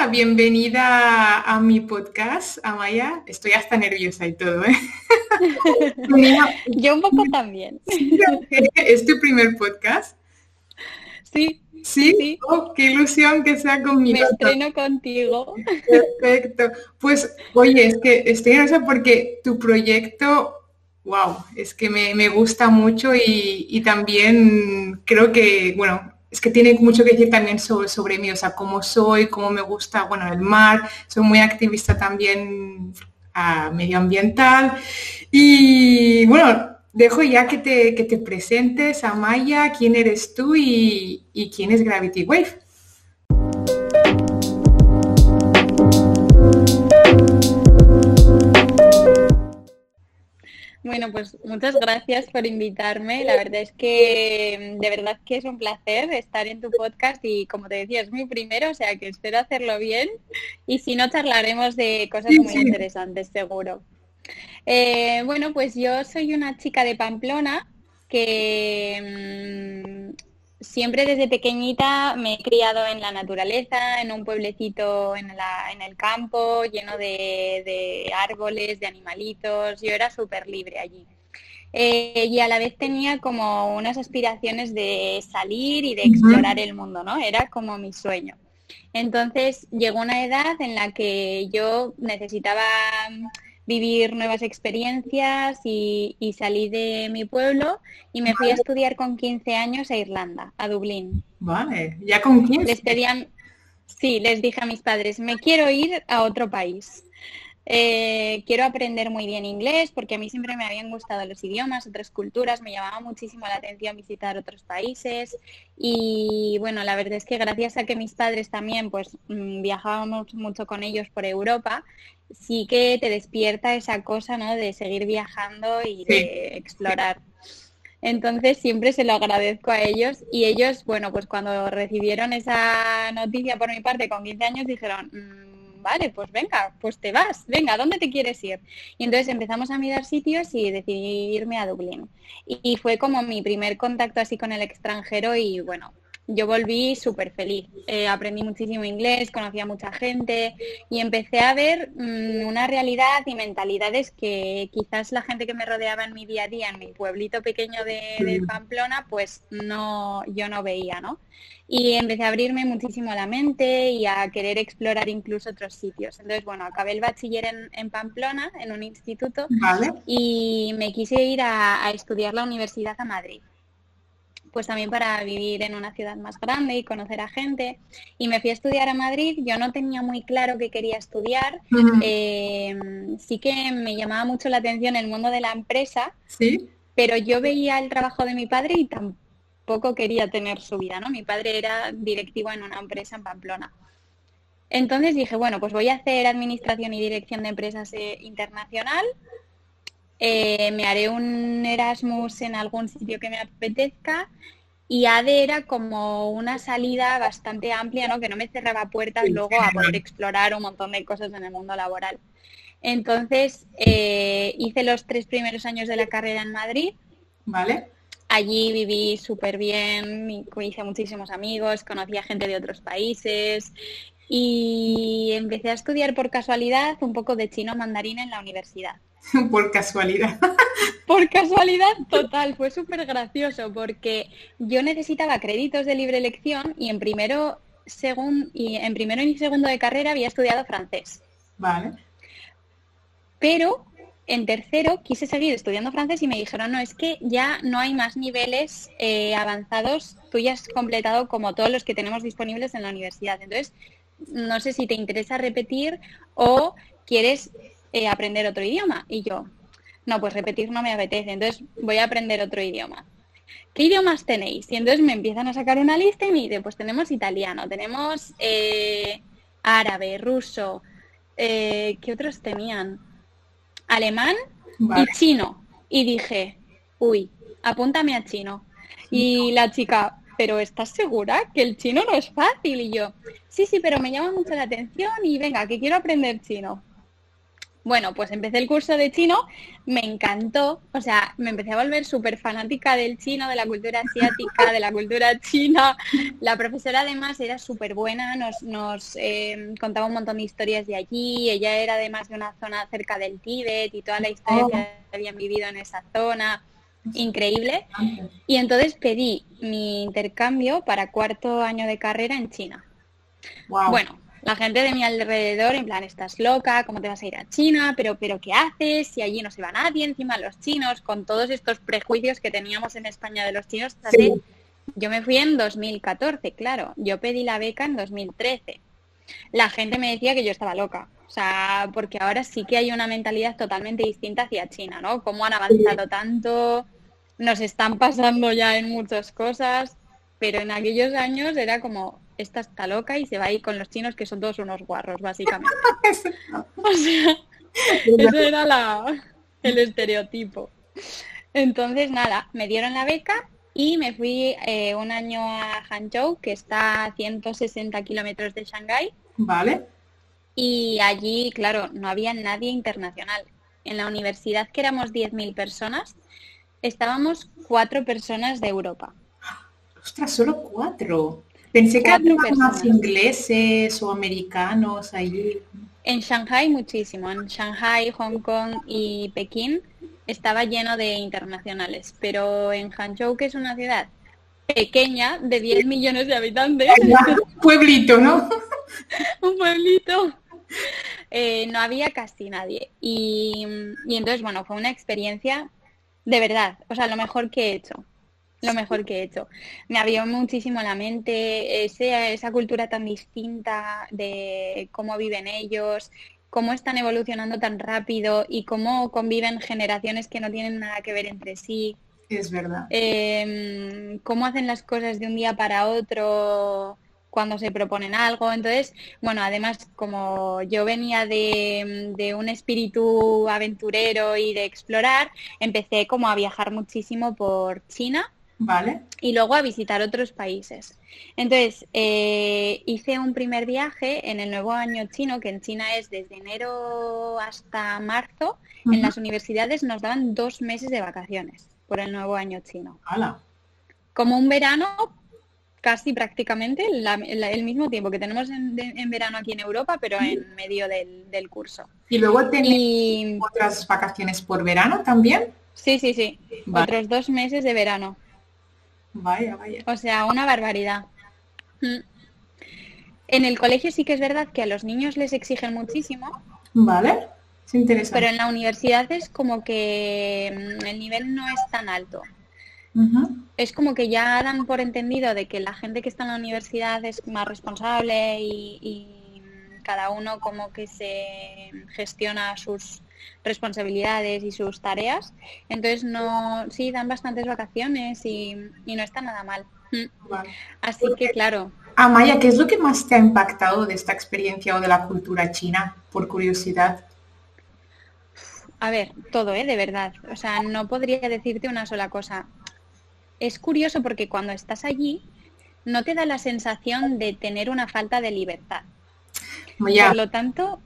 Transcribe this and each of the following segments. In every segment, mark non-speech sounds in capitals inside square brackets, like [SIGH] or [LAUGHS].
nada, bienvenida a mi podcast, Amaya. Estoy hasta nerviosa y todo, ¿eh? [LAUGHS] Yo un poco también. ¿Es tu primer podcast? Sí. ¿Sí? Oh, qué ilusión que sea conmigo. Me estreno contigo. Perfecto. Pues, oye, es que estoy nerviosa porque tu proyecto, wow, es que me, gusta mucho y, y también creo que, bueno, es que tiene mucho que decir también sobre, sobre mí, o sea, cómo soy, cómo me gusta, bueno, el mar, soy muy activista también medioambiental y bueno, dejo ya que te, que te presentes a Maya, quién eres tú y, y quién es Gravity Wave. Bueno, pues muchas gracias por invitarme. La verdad es que de verdad que es un placer estar en tu podcast y como te decía, es mi primero, o sea que espero hacerlo bien y si no charlaremos de cosas muy interesantes, seguro. Eh, bueno, pues yo soy una chica de Pamplona que mm, siempre desde pequeñita me he criado en la naturaleza, en un pueblecito en, el campo, lleno de, árboles, de animalitos. Yo era súper libre allí. Eh, y a la vez tenía como unas aspiraciones de salir y de explorar el mundo, ¿no? Era como mi sueño. Entonces llegó una edad en la que yo necesitaba vivir nuevas experiencias y, salí de mi pueblo y me fui a estudiar con 15 años a Irlanda, a Dublín. Vale, ya con 15. Les pedían, sí, les dije a mis padres, me quiero ir a otro país. Eh, quiero aprender muy bien inglés porque a mí siempre me habían gustado los idiomas, otras culturas, me llamaba muchísimo la atención visitar otros países y bueno, la verdad es que gracias a que mis padres también pues mm, viajábamos mucho con ellos por Europa, sí que te despierta esa cosa ¿no? de seguir viajando y de explorar. Entonces siempre se lo agradezco a ellos y ellos, bueno, pues cuando recibieron esa noticia por mi parte con 15 años dijeron, mm, vale, pues venga, pues te vas, venga, ¿dónde te quieres ir? Y entonces empezamos a mirar sitios y decidí irme a Dublín. Y, fue como mi primer contacto así con el extranjero y bueno, yo volví súper feliz. Eh, aprendí muchísimo inglés, conocí a mucha gente y empecé a ver mm, una realidad y mentalidades que quizás la gente que me rodeaba en mi día a día, en mi pueblito pequeño de, de Pamplona, pues no, yo no veía, ¿no? y empecé a abrirme muchísimo la mente y a querer explorar incluso otros sitios. Entonces, bueno, acabé el bachiller en, Pamplona, en un instituto, y me quise ir a, estudiar la universidad a Madrid pues también para vivir en una ciudad más grande y conocer a gente. Y me fui a estudiar a Madrid, yo no tenía muy claro qué quería estudiar, eh, sí que me llamaba mucho la atención el mundo de la empresa, ¿Sí? pero yo veía el trabajo de mi padre y tampoco poco quería tener su vida, ¿no? Mi padre era directivo en una empresa en Pamplona. Entonces dije, bueno, pues voy a hacer administración y dirección de empresas eh, internacional. Eh, me haré un Erasmus en algún sitio que me apetezca y ADE era como una salida bastante amplia, ¿no? Que no me cerraba puertas luego a poder explorar un montón de cosas en el mundo laboral. Entonces eh, hice los tres primeros años de la carrera en Madrid. Vale. Allí viví súper bien, hice muchísimos amigos, conocí a gente de otros países y empecé a estudiar por casualidad un poco de chino mandarín en la universidad. [LAUGHS] Por casualidad. Por casualidad total, fue súper gracioso porque yo necesitaba créditos de libre elección y en primero, y en primero y segundo de carrera había estudiado francés. Vale. Pero en tercero quise seguir estudiando francés y me dijeron, no, es que ya no hay más niveles eh, avanzados, tú ya has completado como todos los que tenemos disponibles en la universidad. Entonces, no sé si te interesa repetir o quieres eh, aprender otro idioma. Y yo, no, pues repetir no me apetece, entonces voy a aprender otro idioma. ¿Qué idiomas tenéis? Y entonces me empiezan a sacar una lista y me dicen, pues tenemos italiano, tenemos eh, árabe, ruso, ¿qué otros tenían? alemán y chino. Y dije, uy, apúntame a chino. Y la chica, pero ¿estás segura que el chino no es fácil? Y yo, sí, sí, pero me llama mucho la atención y venga, que quiero aprender chino. Bueno, pues empecé el curso de chino, me encantó, o sea, me empecé a volver súper fanática del chino, de la cultura asiática, de la cultura china. La profesora además era súper buena, nos, nos eh, contaba un montón de historias de allí, ella era además de una zona cerca del Tíbet y toda la historia que oh. habían vivido en esa zona, increíble. Y entonces pedí mi intercambio para cuarto año de carrera en China. Bueno, la gente de mi alrededor, en plan, estás loca, ¿cómo te vas a ir a China? Pero, pero ¿qué haces? Si allí no se va nadie, encima los chinos, con todos estos prejuicios que teníamos en España de los chinos. Yo me fui en 2014, claro. Yo pedí la beca en 2013. La gente me decía que yo estaba loca. O sea, porque ahora sí que hay una mentalidad totalmente distinta hacia China, ¿no? Cómo han avanzado tanto, nos están pasando ya en muchas cosas, pero en aquellos años era como, esta está loca y se va a ir con los chinos que son todos unos guarros, básicamente. [LAUGHS] [LAUGHS] o sea, ese era el estereotipo. Entonces, nada, me dieron la beca y me fui eh, un año a Hangzhou, que está a 160 kilómetros de Shanghái. Vale. Y allí, claro, no había nadie internacional. En la universidad, que éramos 10.000 personas, estábamos cuatro personas de Europa. Ostras, solo cuatro. Pensé que había más ingleses o americanos allí. En Shanghai muchísimo. En Shanghai, Hong Kong y Pekín estaba lleno de internacionales. Pero en Hangzhou, que es una ciudad pequeña de 10 millones de habitantes. Un pueblito, ¿no? [LAUGHS] un pueblito. Eh, no había casi nadie. Y, y entonces, bueno, fue una experiencia de verdad, o sea, lo mejor que he hecho lo mejor que he hecho. Me abrió muchísimo la mente ese, esa cultura tan distinta de cómo viven ellos, cómo están evolucionando tan rápido y cómo conviven generaciones que no tienen nada que ver entre sí. Es verdad. Em, cómo hacen las cosas de un día para otro cuando se proponen algo. Entonces, bueno, además, como yo venía de, de, un espíritu aventurero y de explorar, empecé como a viajar muchísimo por China Vale. Y luego a visitar otros países. Entonces, eh, hice un primer viaje en el nuevo año chino, que en China es desde enero hasta marzo. En las universidades nos daban dos meses de vacaciones por el nuevo año chino. Como un verano, casi prácticamente el mismo tiempo que tenemos en, verano aquí en Europa, pero en medio del, curso. ¿Y luego tenéis otras vacaciones por verano también? Sí, sí, sí. Otros dos meses de verano. Vaya, vaya. O sea, una barbaridad. Mm. En el colegio sí que es verdad que a los niños les exigen muchísimo. Vale, es interesante. Pero en la universidad es como que mm, el nivel no es tan alto. Es como que ya dan por entendido de que la gente que está en la universidad es más responsable y cada uno como que se gestiona sus responsabilidades y sus tareas. Entonces, no, sí, dan bastantes vacaciones y, no está nada mal. Mm. Así que, claro. Amaya, ¿qué es lo que más te ha impactado de esta experiencia o de la cultura china, por curiosidad? A ver, todo, ¿eh? De verdad. O sea, no podría decirte una sola cosa. Es curioso porque cuando estás allí, no te da la sensación de tener una falta de libertad. Por lo tanto,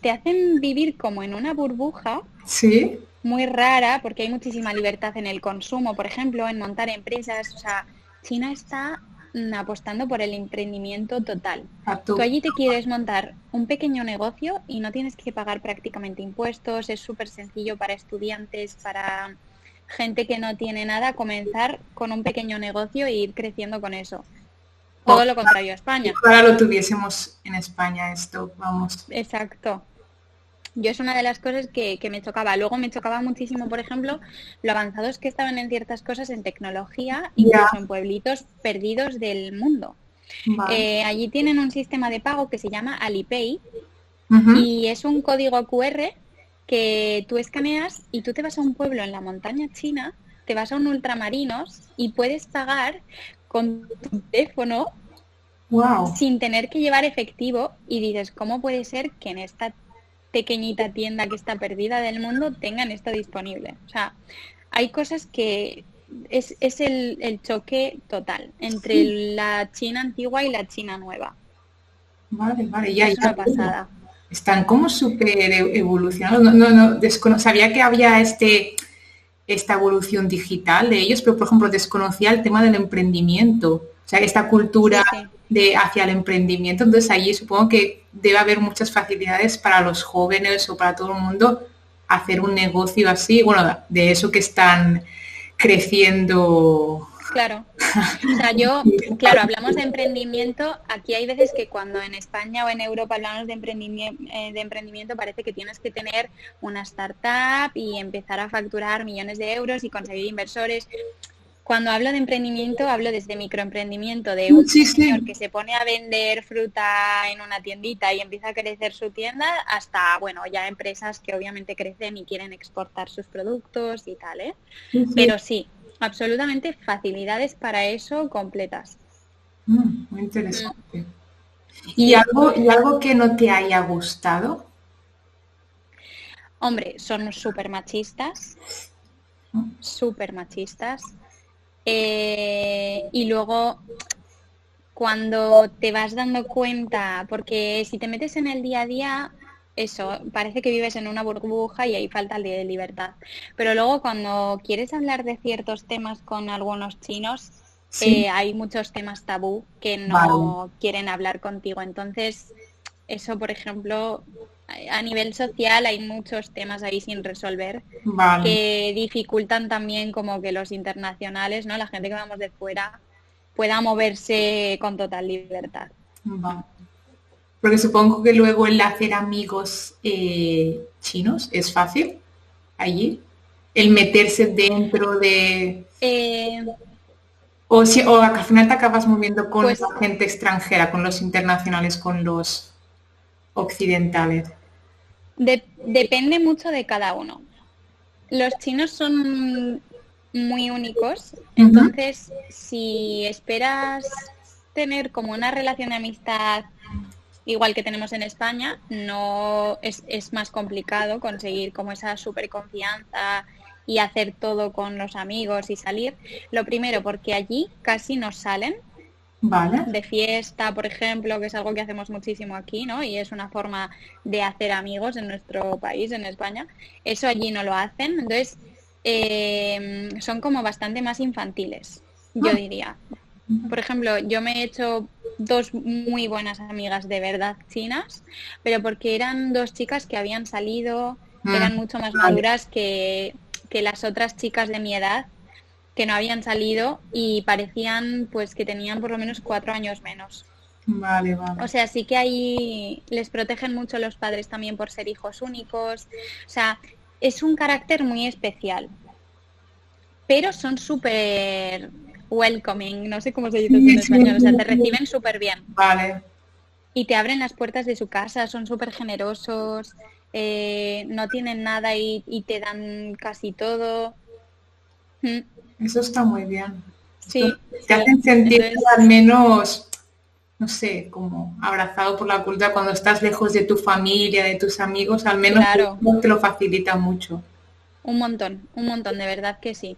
te hacen vivir como en una burbuja. Sí. Muy rara, porque hay muchísima libertad en el consumo, por ejemplo, en montar empresas. O sea, China está mm, apostando por el emprendimiento total. Tú allí te quieres montar un pequeño negocio y no tienes que pagar prácticamente impuestos, es súper sencillo para estudiantes, para gente que no tiene nada, comenzar con un pequeño negocio e ir creciendo con eso. Todo lo contrario a España. Ahora lo tuviésemos en España esto, vamos. Exacto. Yo es una de las cosas que, me chocaba. Luego me chocaba muchísimo, por ejemplo, lo avanzados que estaban en ciertas cosas en tecnología, incluso en pueblitos perdidos del mundo. Eh, allí tienen un sistema de pago que se llama Alipay y es un código QR que tú escaneas y tú te vas a un pueblo en la montaña china, te vas a un ultramarinos y puedes pagar con tu teléfono sin tener que llevar efectivo y dices, ¿cómo puede ser que en esta pequeñita tienda que está perdida del mundo tengan esto disponible? O sea, hay cosas que es, es el, choque total entre la China antigua y la China nueva. Vale, vale, ya, es una pasada. están como súper e-, evolucionados. No, no, no sabía que había este, esta evolución digital de ellos, pero por ejemplo desconocía el tema del emprendimiento, o sea, esta cultura de hacia el emprendimiento. Entonces allí supongo que debe haber muchas facilidades para los jóvenes o para todo el mundo hacer un negocio así, bueno, de eso que están creciendo Claro. O sea, yo, claro, hablamos de emprendimiento. Aquí hay veces que cuando en España o en Europa hablamos de emprendimiento, eh, de emprendimiento parece que tienes que tener una startup y empezar a facturar millones de euros y conseguir inversores. Cuando hablo de emprendimiento, hablo desde microemprendimiento, de un señor que se pone a vender fruta en una tiendita y empieza a crecer su tienda, hasta, bueno, ya empresas que obviamente crecen y quieren exportar sus productos y tal, ¿eh? Pero sí, absolutamente facilidades para eso completas. Mm, muy interesante. Mm. ¿Y, algo, ¿Y algo que no te haya gustado? Hombre, son súper machistas, mm. súper machistas. Eh, y luego, cuando te vas dando cuenta, porque si te metes en el día a día, eso, parece que vives en una burbuja y hay falta de libertad. Pero luego cuando quieres hablar de ciertos temas con algunos chinos, eh, hay muchos temas tabú que no quieren hablar contigo. Entonces, eso, por ejemplo, a nivel social hay muchos temas ahí sin resolver que dificultan también como que los internacionales, ¿no? La gente que vamos de fuera pueda moverse con total libertad. Porque supongo que luego el hacer amigos eh, chinos es fácil allí. El meterse dentro de... Eh, o, si, o al final te acabas moviendo con pues la gente extranjera, con los internacionales, con los occidentales. depende mucho de cada uno. Los chinos son muy únicos, entonces si esperas tener como una relación de amistad igual que tenemos en España, no es, más complicado conseguir como esa super confianza y hacer todo con los amigos y salir. Lo primero, porque allí casi nos salen vale. de fiesta, por ejemplo, que es algo que hacemos muchísimo aquí, ¿no? Y es una forma de hacer amigos en nuestro país, en España. Eso allí no lo hacen, entonces eh, son como bastante más infantiles, yo ah. diría. Por ejemplo, yo me he hecho dos muy buenas amigas de verdad chinas, pero porque eran dos chicas que habían salido, eran mm. mucho más maduras que, las otras chicas de mi edad que no habían salido y parecían pues que tenían por lo menos cuatro años menos. Vale, vale. O sea, sí que ahí les protegen mucho los padres también por ser hijos únicos. O sea, es un carácter muy especial. Pero son súper welcoming, no sé cómo se dice en español, o sea, te reciben súper bien. Vale. Y te abren las puertas de su casa, son súper generosos, eh, no tienen nada y, te dan casi todo. Mm. Eso está muy bien. Sí. Te hacen sentir al menos, no sé, como abrazado por la cultura cuando estás lejos de tu familia, de tus amigos, al menos te lo facilita mucho. Un montón, un montón, de verdad que sí.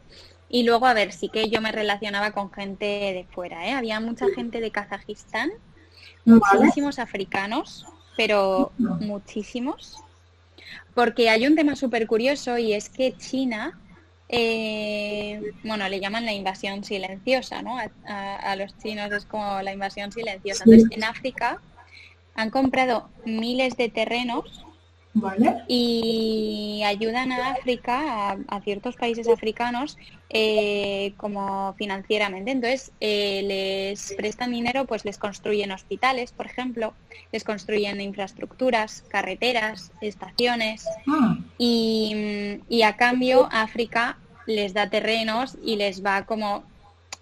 Y luego, a ver, sí que yo me relacionaba con gente de fuera, ¿eh? Había mucha gente de Kazajistán, muchísimos africanos, pero muchísimos. Porque hay un tema súper curioso y es que China, eh, bueno, le llaman la invasión silenciosa, ¿no? A, los chinos es como la invasión silenciosa. Entonces, en África han comprado miles de terrenos y ayudan a África, a, ciertos países africanos, eh, como financieramente. Entonces, eh, les prestan dinero, pues les construyen hospitales, por ejemplo, les construyen infraestructuras, carreteras, estaciones, ah. y, y a cambio África les da terrenos y les va como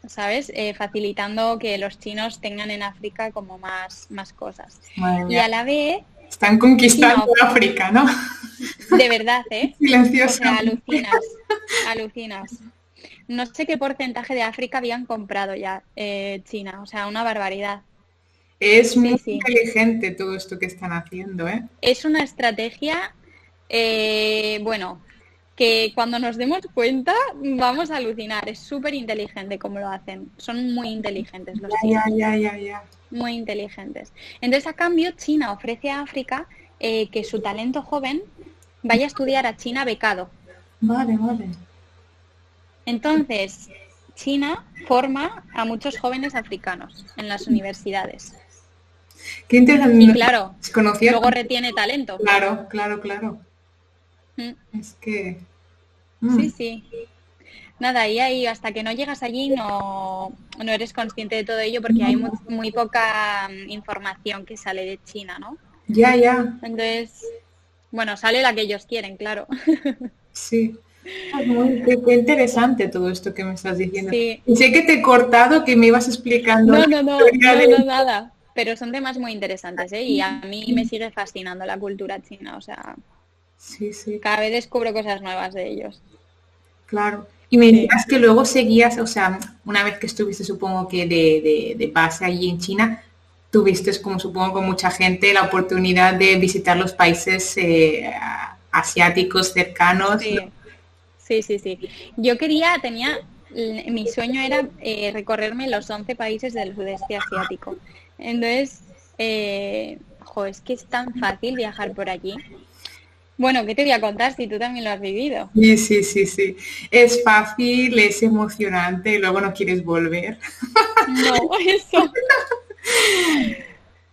¿sabes? Eh, facilitando que los chinos tengan en África como más, más cosas. Y a la vez están conquistando África, ¿no? De verdad, ¿eh? [LAUGHS] Silencioso. alucinas, alucinas. No sé qué porcentaje de África habían comprado ya eh, China, o sea, una barbaridad. Es muy inteligente todo esto que están haciendo, ¿eh? Es una estrategia, eh, bueno, que cuando nos demos cuenta vamos a alucinar. Es súper inteligente como lo hacen. Son muy inteligentes los chinos. Ya, ya, ya, ya. Muy inteligentes. Entonces, a cambio, China ofrece a África eh, que su talento joven vaya a estudiar a China becado. Vale, vale. Entonces, China forma a muchos jóvenes africanos en las universidades. Qué interesante. Y claro, luego retiene talento. Claro, claro, claro. Mm, Es que... mm, Sí, sí. Nada, y ahí hasta que no llegas allí no, no eres consciente de todo ello porque hay muy, muy poca mm, información que sale de China, ¿no? Ya, ya, Entonces, bueno, sale la que ellos quieren, claro. [LAUGHS] sí. Ah, muy- Qué, qué interesante todo esto que me estás diciendo. Sí. Y sé que te he cortado, que me ibas explicando. No, no, no, no, no, [LAUGHS] nada. Pero son temas muy interesantes, ¿eh? Y a mí me sigue fascinando la cultura china, o sea, Sí, sí, cada vez descubro cosas nuevas de ellos. claro. Y me decías que luego seguías, o sea, una vez que estuviste, supongo que de, de, de base allí en China, tuviste, como supongo con mucha gente, la oportunidad de visitar los países eh, asiáticos cercanos. Sí, sí, sí, sí. Yo quería, tenía, mi sueño era eh, recorrerme los 11 países del sudeste asiático. Entonces, eh, jo, es que es tan fácil viajar por allí. Bueno, ¿qué te voy a contar si tú también lo has vivido? Sí, sí, sí, sí. Es fácil, es emocionante y luego no quieres volver. No, [LAUGHS] eso.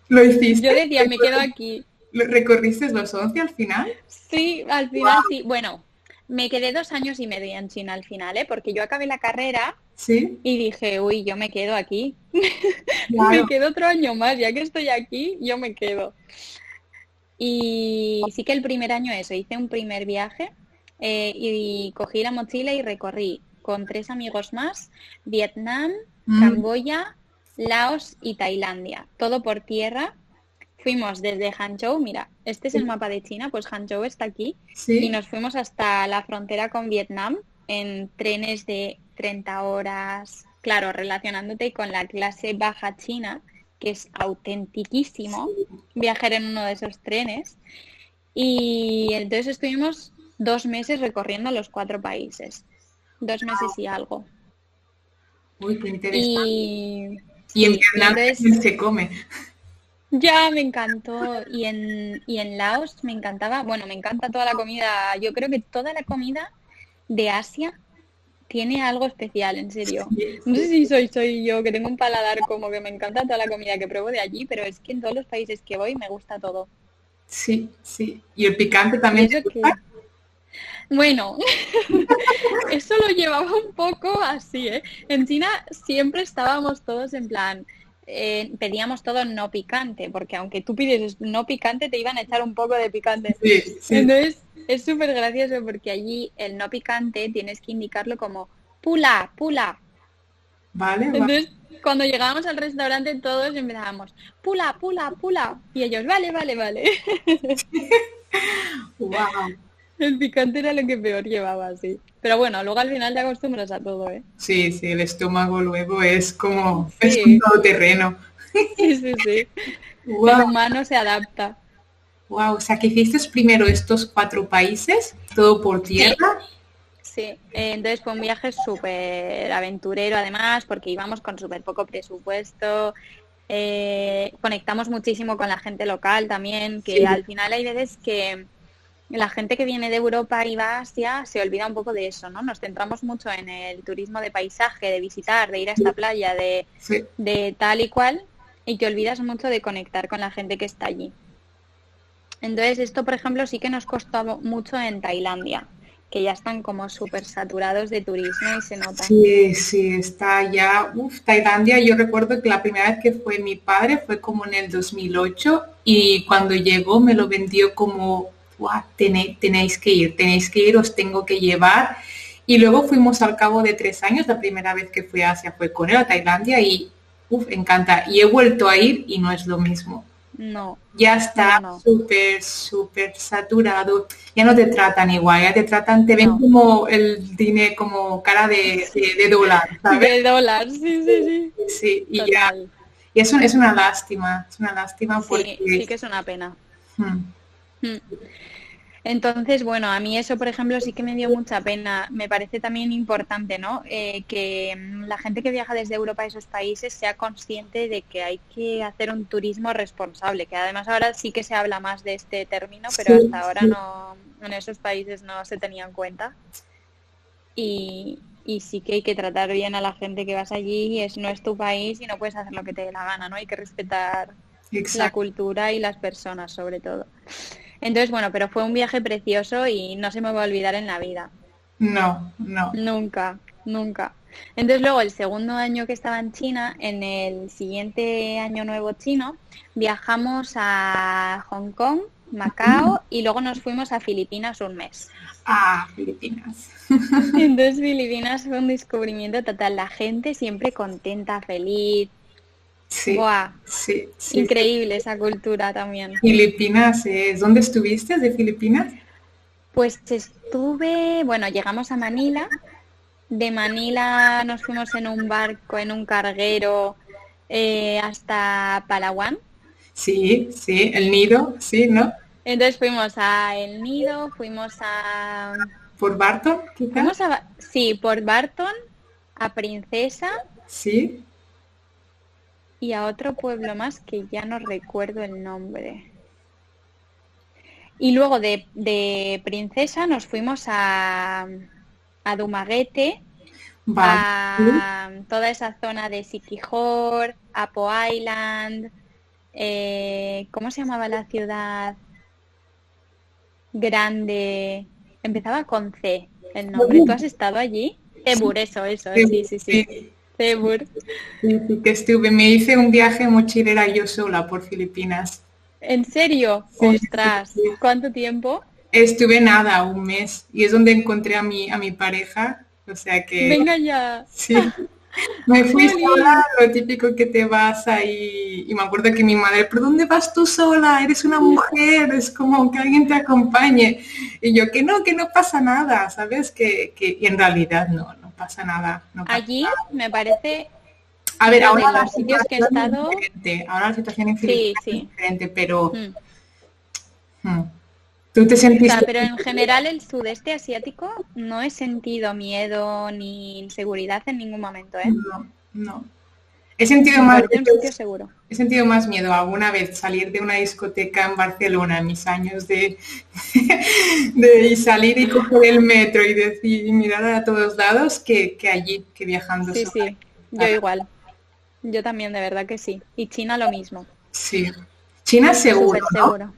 ¿Lo hiciste? Yo decía, me quedo aquí. ¿Lo- ¿Recorriste los 11 al final? Sí, al final sí. Bueno, me quedé dos años y medio en China al final, ¿eh? Porque yo acabé la carrera Sí, y dije, uy, yo me quedo aquí. [LAUGHS] claro. Me quedo otro año más, ya que estoy aquí, yo me quedo. Y sí que el primer año eso, hice un primer viaje eh, y cogí la mochila y recorrí con tres amigos más Vietnam, Mm, Camboya, Laos y Tailandia, todo por tierra. Fuimos desde Hangzhou, mira, este es el mapa de China, pues Hangzhou está aquí, y nos fuimos hasta la frontera con Vietnam en trenes de 30 horas, claro, relacionándote con la clase baja china, que es autentiquísimo viajar en uno de esos trenes. Y entonces estuvimos dos meses recorriendo los cuatro países, dos meses y algo. Uy, qué interesante. Y Y en sí, entonces- se come. Ya, me encantó. Y en, y en Laos me encantaba, bueno, me encanta toda la comida. Yo creo que toda la comida de Asia tiene algo especial, en serio. No sé si soy, soy yo, que tengo un paladar como que me encanta toda la comida que pruebo de allí, pero es que en todos los países que voy me gusta todo. sí, sí. Y el picante también. que-? Bueno, [LAUGHS] eso lo llevaba un poco así, ¿eh? En China siempre estábamos todos en plan, eh, pedíamos todo no picante, porque aunque tú pides no picante, te iban a echar un poco de picante. Sí, sí. Entonces, es súper gracioso porque allí el no picante tienes que indicarlo como pula, pula. Vale, vale. Entonces, cuando llegábamos al restaurante todos empezábamos, pula, pula, pula. Y ellos, vale, vale, vale. [LAUGHS] Wow. El picante era lo que peor llevaba, sí. Pero bueno, luego al final te acostumbras a todo, ¿eh? Sí, sí, el estómago luego es como, Sí. es un todoterreno. [LAUGHS] Sí, sí, sí. El Wow, humano se adapta. wow. O sea, que hiciste primero estos cuatro países, todo por tierra. Sí, entonces fue un viaje súper aventurero además, porque íbamos con súper poco presupuesto, eh, conectamos muchísimo con la gente local también, que Sí. al final hay veces que la gente que viene de Europa y va a Asia se olvida un poco de eso, ¿no? Nos centramos mucho en el turismo de paisaje, de visitar, de ir a esta playa, de, Sí, de tal y cual, y te olvidas mucho de conectar con la gente que está allí. Entonces, esto, por ejemplo, sí que nos costó mucho en Tailandia, que ya están como súper saturados de turismo y se nota. sí, sí, está ya. Uf, Tailandia, yo recuerdo que la primera vez que fue mi padre fue como en el 2008 y cuando llegó me lo vendió como, "Buah, tené- tenéis que ir, tenéis que ir, os tengo que llevar. Y luego fuimos al cabo de tres años, la primera vez que fui a Asia fue con él a Tailandia y, uf, encanta. Y he vuelto a ir y no es lo mismo. No, ya está No, no. súper, súper saturado, ya no te tratan igual, ya te tratan, te ven No. como el dinero, como cara de, de, de dólar, [LAUGHS] ¿sabes? de dólar, sí, sí, sí. Sí, y ya, Total. y es, un- es una lástima, es una lástima Sí, porque... sí que es una pena. Hmm, Mm. Entonces, bueno, a mí eso, por ejemplo, sí que me dio mucha pena. Me parece también importante, ¿no? Eh, que mm, la gente que viaja desde Europa a esos países sea consciente de que hay que hacer un turismo responsable, que además ahora sí que se habla más de este término, pero hasta ahora no, en esos países no se tenía en cuenta. Y, y sí que hay que tratar bien a la gente que vas allí, es, no es tu país y no puedes hacer lo que te dé la gana, ¿no? Hay que respetar la cultura y las personas sobre todo. Entonces, bueno, pero fue un viaje precioso y no se me va a olvidar en la vida. No, no. Nunca, nunca. Entonces luego el segundo año que estaba en China, en el siguiente año nuevo chino, viajamos a Hong Kong, Macao y luego nos fuimos a Filipinas un mes. Ah, Filipinas. [LAUGHS] Entonces Filipinas fue un descubrimiento total. La gente siempre contenta, feliz, Sí, sí, Increíble esa cultura también. Filipinas, ¿dónde estuviste de Filipinas? Pues estuve, bueno, llegamos a Manila. De Manila nos fuimos en un barco, en un carguero, eh, hasta Palawan. Sí, sí, el nido, sí, ¿no? Entonces fuimos a El Nido, fuimos a... ¿Por Barton? Sí, por Barton, a Princesa. Sí y a otro pueblo más que ya no recuerdo el nombre. Y luego de, Princesa nos fuimos a, a Dumaguete, a toda esa zona de Siquijor, Apo Island, eh, ¿cómo se llamaba la ciudad grande? Empezaba con C el nombre. ¿Tú has estado allí? Ebur, eso, eso, sí, sí. sí. Cebur. Sí, que estuve, me hice un viaje mochilera yo sola por Filipinas. ¿En serio? Ostras, ¿cuánto tiempo? Estuve nada, un mes, y es donde encontré a mi, a mi pareja, o sea que... Venga ya. Sí. Me [LAUGHS] fui sola, lo típico que te vas ahí, y me acuerdo que mi madre, ¿por dónde vas tú sola? Eres una mujer, es como que alguien te acompañe. Y yo, que no, que no pasa nada, ¿sabes? Que, que y en realidad no, pasa nada. Allí me parece... A ver, ahora la sitios que he estado... Ahora la situación en sí, es diferente, pero... Mm. Mm. ¿Tú te sentiste... pero en general el sudeste asiático no he sentido miedo ni inseguridad en ningún momento, ¿eh? No, no. He sentido, más, seguro. he sentido más miedo alguna vez salir de una discoteca en Barcelona en mis años de, [LAUGHS] de salir y coger el metro y decir mirar a todos lados que, allí, que viajando. Sí, sí, yo igual. Yo también, de verdad que sí. Y China lo mismo. Sí. China seguro. seguro.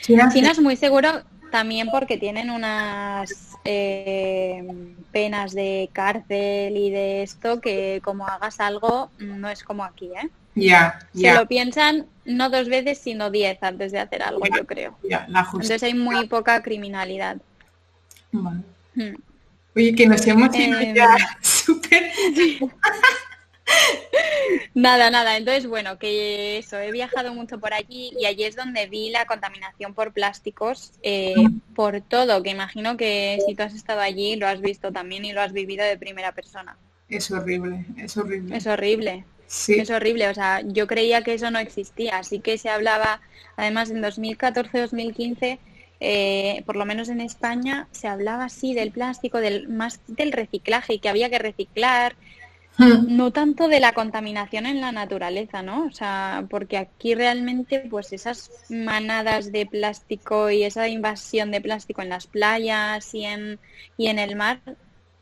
China, China es muy seguro también porque tienen unas eh, penas de cárcel y de esto que como hagas algo no es como aquí, ¿eh? Ya, Se lo piensan no dos veces, sino diez antes de hacer algo, yo creo. Entonces hay muy poca criminalidad. Hmm. Oye, que nos hemos ido em, ya [LAUGHS] súper... [LAUGHS] [LAUGHS] Nada, nada. Entonces, bueno, que eso, he viajado mucho por allí y allí es donde vi la contaminación por plásticos, eh, por todo, que imagino que si tú has estado allí lo has visto también y lo has vivido de primera persona. Es horrible, es horrible. Es horrible. Sí. Es horrible, o sea, yo creía que eso no existía, así que se hablaba, además en 2014-2015, eh, por lo menos en España, se hablaba así del plástico, del más del reciclaje, que había que reciclar. No tanto de la contaminación en la naturaleza, ¿no? O sea, porque aquí realmente pues esas manadas de plástico y esa invasión de plástico en las playas y en, y en el mar,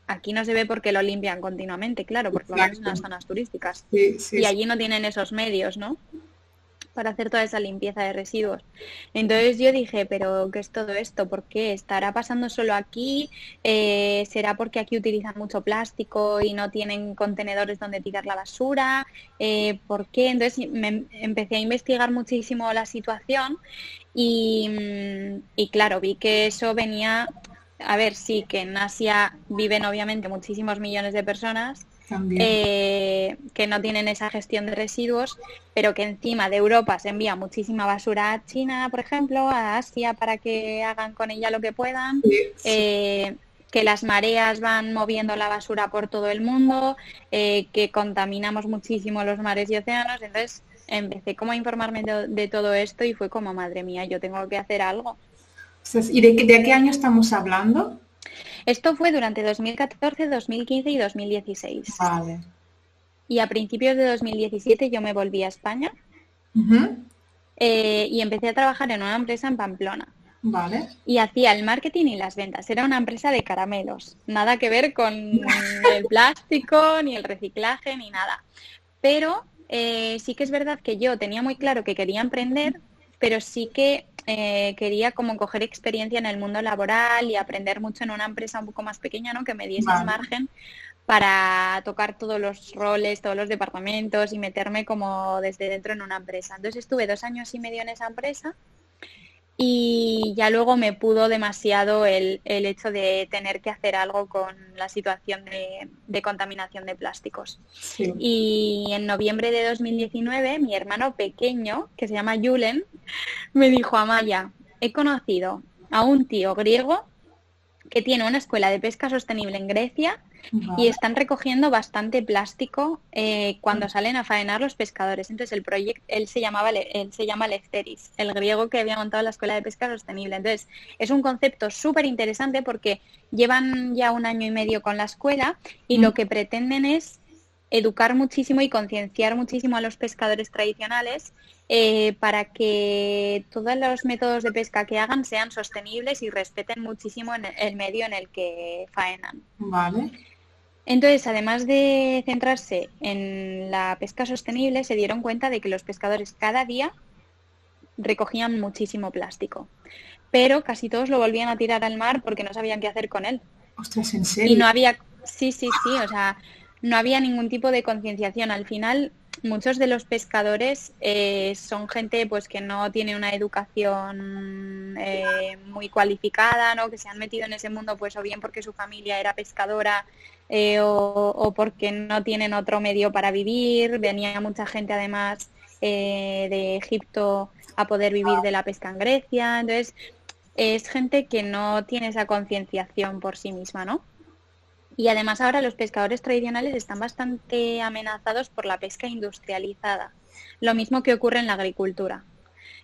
aquí no se ve porque lo limpian continuamente, claro, porque lo menos en las zonas turísticas. y allí no tienen esos medios, ¿no? Para hacer toda esa limpieza de residuos. Entonces yo dije, pero ¿qué es todo esto? ¿Por qué? ¿Estará pasando solo aquí? Eh, ¿Será porque aquí utilizan mucho plástico y no tienen contenedores donde tirar la basura? Eh, ¿Por qué? Entonces me empecé a investigar muchísimo la situación y, mm, y claro, vi que eso venía, a ver, sí, que en Asia viven obviamente muchísimos millones de personas eh, que no tienen esa gestión de residuos, pero que encima de Europa se envía muchísima basura a China, por ejemplo, a Asia para que hagan con ella lo que puedan. Eh, que las mareas van moviendo la basura por todo el mundo, eh, que contaminamos muchísimo los mares y océanos. Entonces empecé como a informarme de, todo esto y fue como, madre mía, yo tengo que hacer algo. ¿Y de, de qué año estamos hablando? Esto fue durante 2014, 2015 y 2016. Vale. Y a principios de 2017 yo me volví a España eh, y empecé a trabajar en una empresa en Pamplona. Vale. Y hacía el marketing y las ventas. Era una empresa de caramelos. Nada que ver con [LAUGHS] el plástico, ni el reciclaje, ni nada. Pero eh, sí que es verdad que yo tenía muy claro que quería emprender, pero sí que eh, quería como coger experiencia en el mundo laboral y aprender mucho en una empresa un poco más pequeña, ¿no? Que me diese margen para tocar todos los roles, todos los departamentos y meterme como desde dentro en una empresa. Entonces estuve dos años y medio en esa empresa y ya luego me pudo demasiado el, hecho de tener que hacer algo con la situación de, contaminación de plásticos. Y en noviembre de 2019 mi hermano pequeño, que se llama Julen, me dijo, Amaya, he conocido a un tío griego que tiene una escuela de pesca sostenible en Grecia y están recogiendo bastante plástico eh, cuando salen a faenar los pescadores. Entonces el proyecto, él se llamaba, él se llama Lefteris, el griego que había montado la escuela de pesca sostenible. Entonces es un concepto súper interesante porque llevan ya un año y medio con la escuela y lo que pretenden es educar muchísimo y concienciar muchísimo a los pescadores tradicionales eh, para que todos los métodos de pesca que hagan sean sostenibles y respeten muchísimo el medio en el que faenan. Vale. Entonces, además de centrarse en la pesca sostenible, se dieron cuenta de que los pescadores cada día recogían muchísimo plástico, pero casi todos lo volvían a tirar al mar porque no sabían qué hacer con él. Ostras, ¿en serio? Y no había, sí, sí, sí, o sea, no había ningún tipo de concienciación. Al final, muchos de los pescadores eh, son gente pues que no tiene una educación eh, muy cualificada, ¿no? que se han metido en ese mundo pues o bien porque su familia era pescadora eh, o, porque no tienen otro medio para vivir. Venía mucha gente además de Egipto a poder vivir de la pesca en Grecia. Entonces, es gente que no tiene esa concienciación por sí misma, ¿no? Y además ahora los pescadores tradicionales están bastante amenazados por la pesca industrializada, lo mismo que ocurre en la agricultura.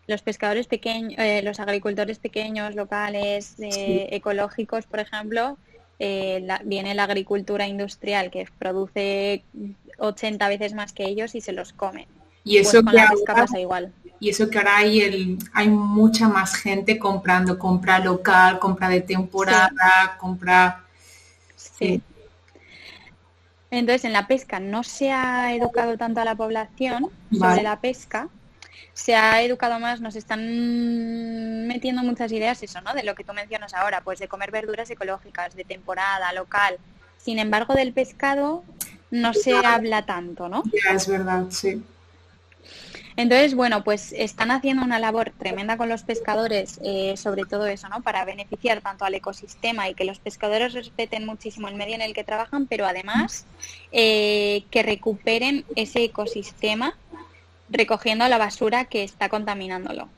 Los pescadores pequeños, eh, los agricultores pequeños, locales, eh, ecológicos, por ejemplo, eh, viene la agricultura industrial que produce 80 veces más que ellos y se los come. Y pues eso que ahora, igual. Y eso que ahora hay, el, hay mucha más gente comprando, compra local, compra de temporada, compra Sí. Entonces, en la pesca no se ha educado tanto a la población sobre la pesca, se ha educado más, nos están metiendo muchas ideas, eso, ¿no? De lo que tú mencionas ahora, pues de comer verduras ecológicas, de temporada, local. Sin embargo, del pescado no se habla tanto, ¿no? Ya, es verdad, sí. Entonces, bueno, pues están haciendo una labor tremenda con los pescadores, eh, sobre todo eso, ¿no? Para beneficiar tanto al ecosistema y que los pescadores respeten muchísimo el medio en el que trabajan, pero además eh, que recuperen ese ecosistema recogiendo la basura que está contaminándolo.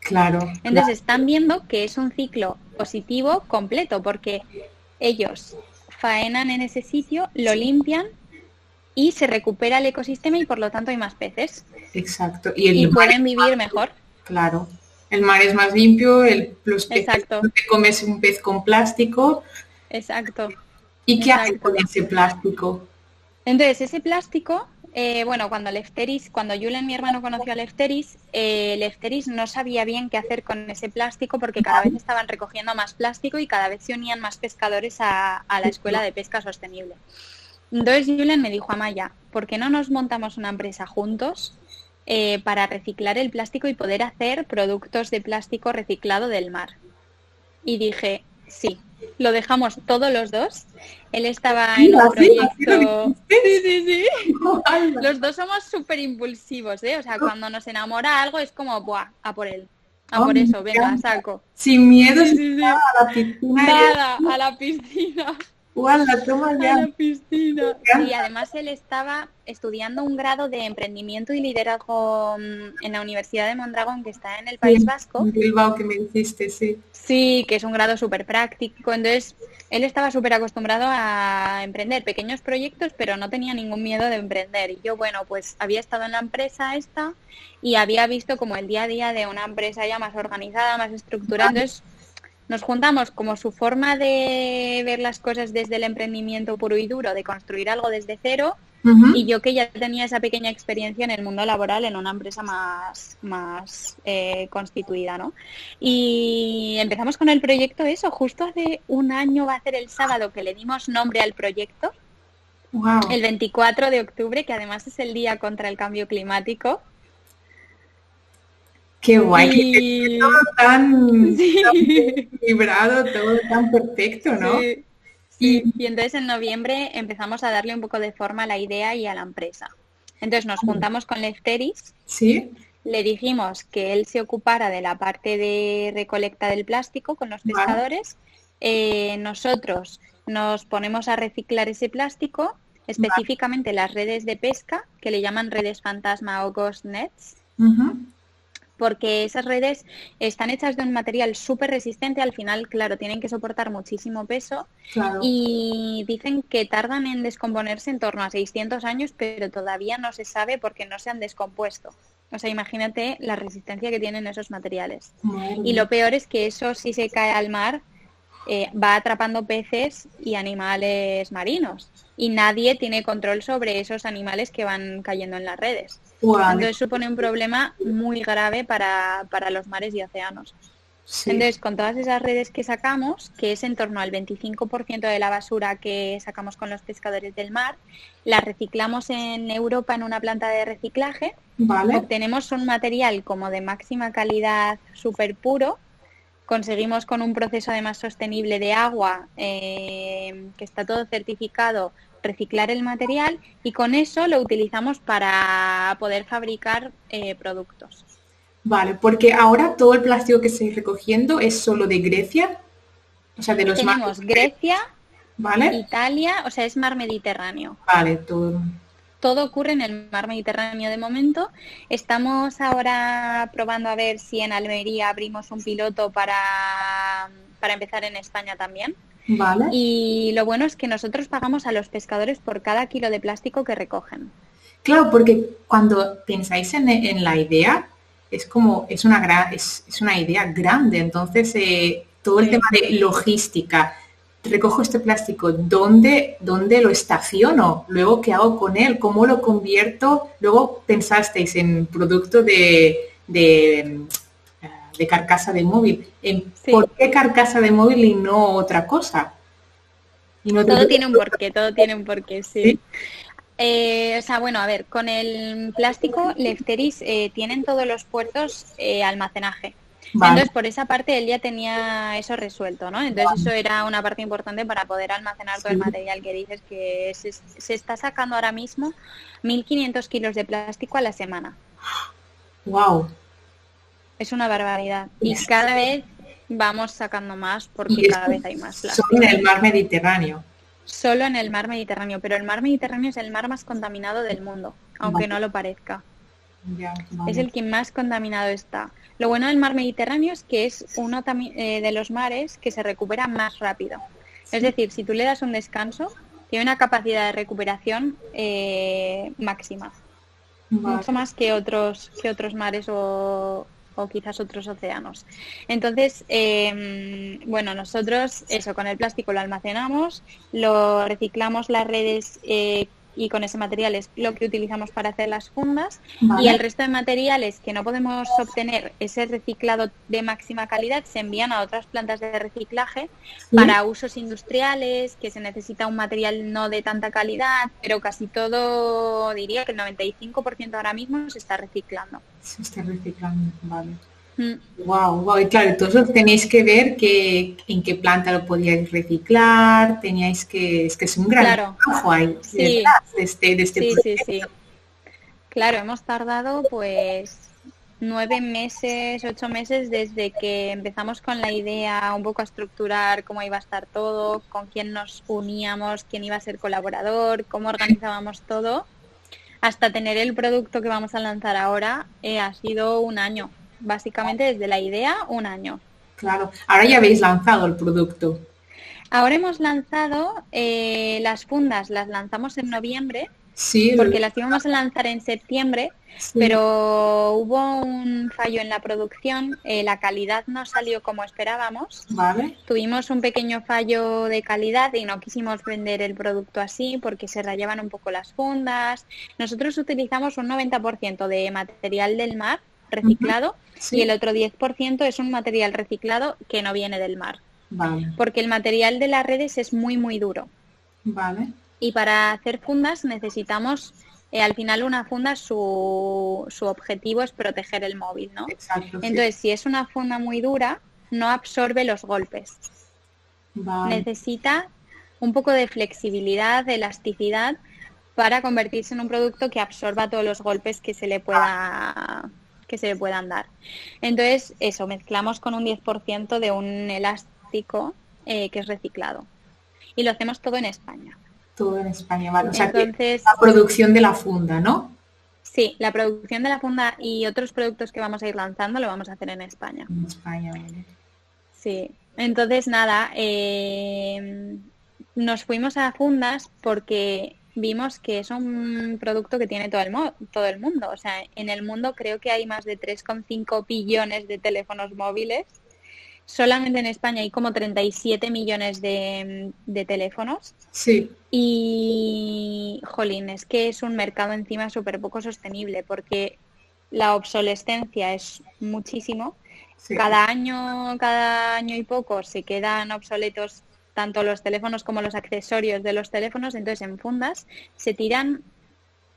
Claro. Entonces están viendo que es un ciclo positivo completo porque ellos faenan en ese sitio, lo limpian y se recupera el ecosistema y por lo tanto hay más peces. Exacto. Y, el pueden vivir mejor. Claro. El mar es más limpio, el, los peces Exacto. te comes un pez con plástico. Exacto. ¿Y qué hace con ese plástico? Entonces, ese plástico, eh, bueno, cuando Lefteris, cuando Julen, mi hermano, conoció a Lefteris, eh, Lefteris no sabía bien qué hacer con ese plástico porque cada vez estaban recogiendo más plástico y cada vez se unían más pescadores a, a la escuela de pesca sostenible. Entonces Julian me dijo, Amaya, ¿por qué no nos montamos una empresa juntos eh, para reciclar el plástico y poder hacer productos de plástico reciclado del mar? Y dije, sí, lo dejamos todos los dos. Él estaba en un proyecto. Sí, sí, sí. Los dos somos súper impulsivos, ¿eh? O sea, cuando nos enamora algo es como, ¡buah! A por él. A por eso, venga, saco. Sin miedo a la piscina. Nada, a la piscina. La toma ya. la piscina. Y además él estaba estudiando un grado de emprendimiento y liderazgo mm, en la Universidad de Mondragón, que está en el País Vasco. Bilbao, que me dijiste, sí. Sí, que es un grado súper práctico. Entonces, él estaba súper acostumbrado a emprender pequeños proyectos, pero no tenía ningún miedo de emprender. Y yo, bueno, pues había estado en la empresa esta y había visto como el día a día de una empresa ya más organizada, más estructurada. Entonces, nos juntamos como su forma de ver las cosas desde el emprendimiento puro y duro, de construir algo desde cero, y yo que ya tenía esa pequeña experiencia en el mundo laboral en una empresa más, más eh, constituida, ¿no? Y empezamos con el proyecto eso, justo hace un año va a ser el sábado que le dimos nombre al proyecto, el 24 de octubre, que además es el día contra el cambio climático. Qué guay, todo tan, vibrado, todo tan perfecto, ¿no? Y, entonces en noviembre empezamos a darle un poco de forma a la idea y a la empresa. Entonces nos juntamos con Lefteris. Sí. Le dijimos que él se ocupara de la parte de recolecta del plástico con los pescadores. Eh, nosotros nos ponemos a reciclar ese plástico, específicamente las redes de pesca, que le llaman redes fantasma o ghost nets porque esas redes están hechas de un material súper resistente, al final, claro, tienen que soportar muchísimo peso y dicen que tardan en descomponerse en torno a 600 años, pero todavía no se sabe porque no se han descompuesto. O sea, imagínate la resistencia que tienen esos materiales. Y lo peor es que eso si se cae al mar, eh, va atrapando peces y animales marinos y nadie tiene control sobre esos animales que van cayendo en las redes. Entonces supone un problema muy grave para, los mares y océanos. Entonces, con todas esas redes que sacamos, que es en torno al 25% de la basura que sacamos con los pescadores del mar, las reciclamos en Europa en una planta de reciclaje. Obtenemos un material como de máxima calidad, súper puro, conseguimos con un proceso además sostenible de agua, eh, que está todo certificado, reciclar el material y con eso lo utilizamos para poder fabricar eh, productos. Vale, porque ahora todo el plástico que estoy recogiendo es solo de Grecia, o sea, de los Tenemos Grecia, ¿vale? Italia, o sea, es mar Mediterráneo. Vale, todo todo ocurre en el mar Mediterráneo de momento. Estamos ahora probando a ver si en Almería abrimos un piloto para, para empezar en España también. Vale. Y lo bueno es que nosotros pagamos a los pescadores por cada kilo de plástico que recogen. Claro, porque cuando pensáis en, la idea, es como, es una, es, es una idea grande. Entonces, eh, todo el tema de logística, recojo este plástico, ¿dónde, ¿dónde lo estaciono? Luego, ¿qué hago con él? ¿Cómo lo convierto? Luego pensasteis en producto de, de, de carcasa de móvil. ¿En ¿Por qué carcasa de móvil y no otra cosa? Y no todo tiene un porqué, todo tiene un porqué, sí. Eh, o sea, bueno, a ver, con el plástico, Lefteris eh, tienen todos los puertos eh, almacenaje. Entonces, por esa parte él ya tenía eso resuelto, ¿no? Entonces, eso era una parte importante para poder almacenar todo el material que dices que se, está sacando ahora mismo 1.500 kilos de plástico a la semana. ¡Wow! Es una barbaridad. Y cada vez vamos sacando más porque cada vez hay más plástico. Solo en el mar Mediterráneo. Solo en el mar Mediterráneo, pero el mar Mediterráneo es el mar más contaminado del mundo, aunque no lo parezca. Es el que más contaminado está. Lo bueno del mar Mediterráneo es que es uno eh, de los mares que se recupera más rápido. Es decir, si tú le das un descanso, tiene una capacidad de recuperación eh, máxima. Mucho más que otros, que otros mares o, quizás otros océanos. Entonces, em, bueno, nosotros eso, con el plástico lo almacenamos, lo reciclamos las redes eh, y con ese material es lo que utilizamos para hacer las fundas y el resto de materiales que no podemos obtener ese reciclado de máxima calidad se envían a otras plantas de reciclaje para usos industriales, que se necesita un material no de tanta calidad, pero casi todo diría que el 95% ahora mismo se está reciclando. Se está reciclando, vale. Wow, wow, y claro, entonces tenéis que ver que, en qué planta lo podíais reciclar, teníais que, es que es un gran trabajo ahí de este, de este sí, sí, sí. Claro, hemos tardado pues nueve meses, ocho meses desde que empezamos con la idea un poco a estructurar cómo iba a estar todo, con quién nos uníamos, quién iba a ser colaborador, cómo organizábamos todo, hasta tener el producto que vamos a lanzar ahora, eh, ha sido un año. Básicamente desde la idea, un año. Claro, ahora ya habéis lanzado el producto. Ahora hemos lanzado eh, las fundas, las lanzamos en noviembre, sí, porque las íbamos a lanzar en septiembre, pero hubo un fallo en la producción, eh, la calidad no salió como esperábamos. Vale. Tuvimos un pequeño fallo de calidad y no quisimos vender el producto así porque se rayaban un poco las fundas. Nosotros utilizamos un 90% de material del mar reciclado y el otro 10% es un material reciclado que no viene del mar. Vale. Porque el material de las redes es muy, muy duro. Vale. Y para hacer fundas necesitamos eh, al final una funda su, su, objetivo es proteger el móvil, ¿no? Exacto, Entonces, si es una funda muy dura, no absorbe los golpes. Necesita un poco de flexibilidad, de elasticidad para convertirse en un producto que absorba todos los golpes que se le pueda que se le puedan dar. Entonces, eso, mezclamos con un 10% de un elástico eh, que es reciclado. Y lo hacemos todo en España todo en España, ¿vale? O sea, Entonces, la producción de la funda, ¿no? Sí, la producción de la funda y otros productos que vamos a ir lanzando lo vamos a hacer en España. En España, vale. Sí, entonces nada, eh, nos fuimos a fundas porque vimos que es un producto que tiene todo el, todo el mundo. O sea, en el mundo creo que hay más de 3,5 billones de teléfonos móviles solamente en España hay como 37 millones de, teléfonos. Sí. Y, jolín, es que es un mercado encima súper poco sostenible porque la obsolescencia es muchísimo. Cada año, cada año y poco se quedan obsoletos tanto los teléfonos como los accesorios de los teléfonos. Entonces, en fundas se tiran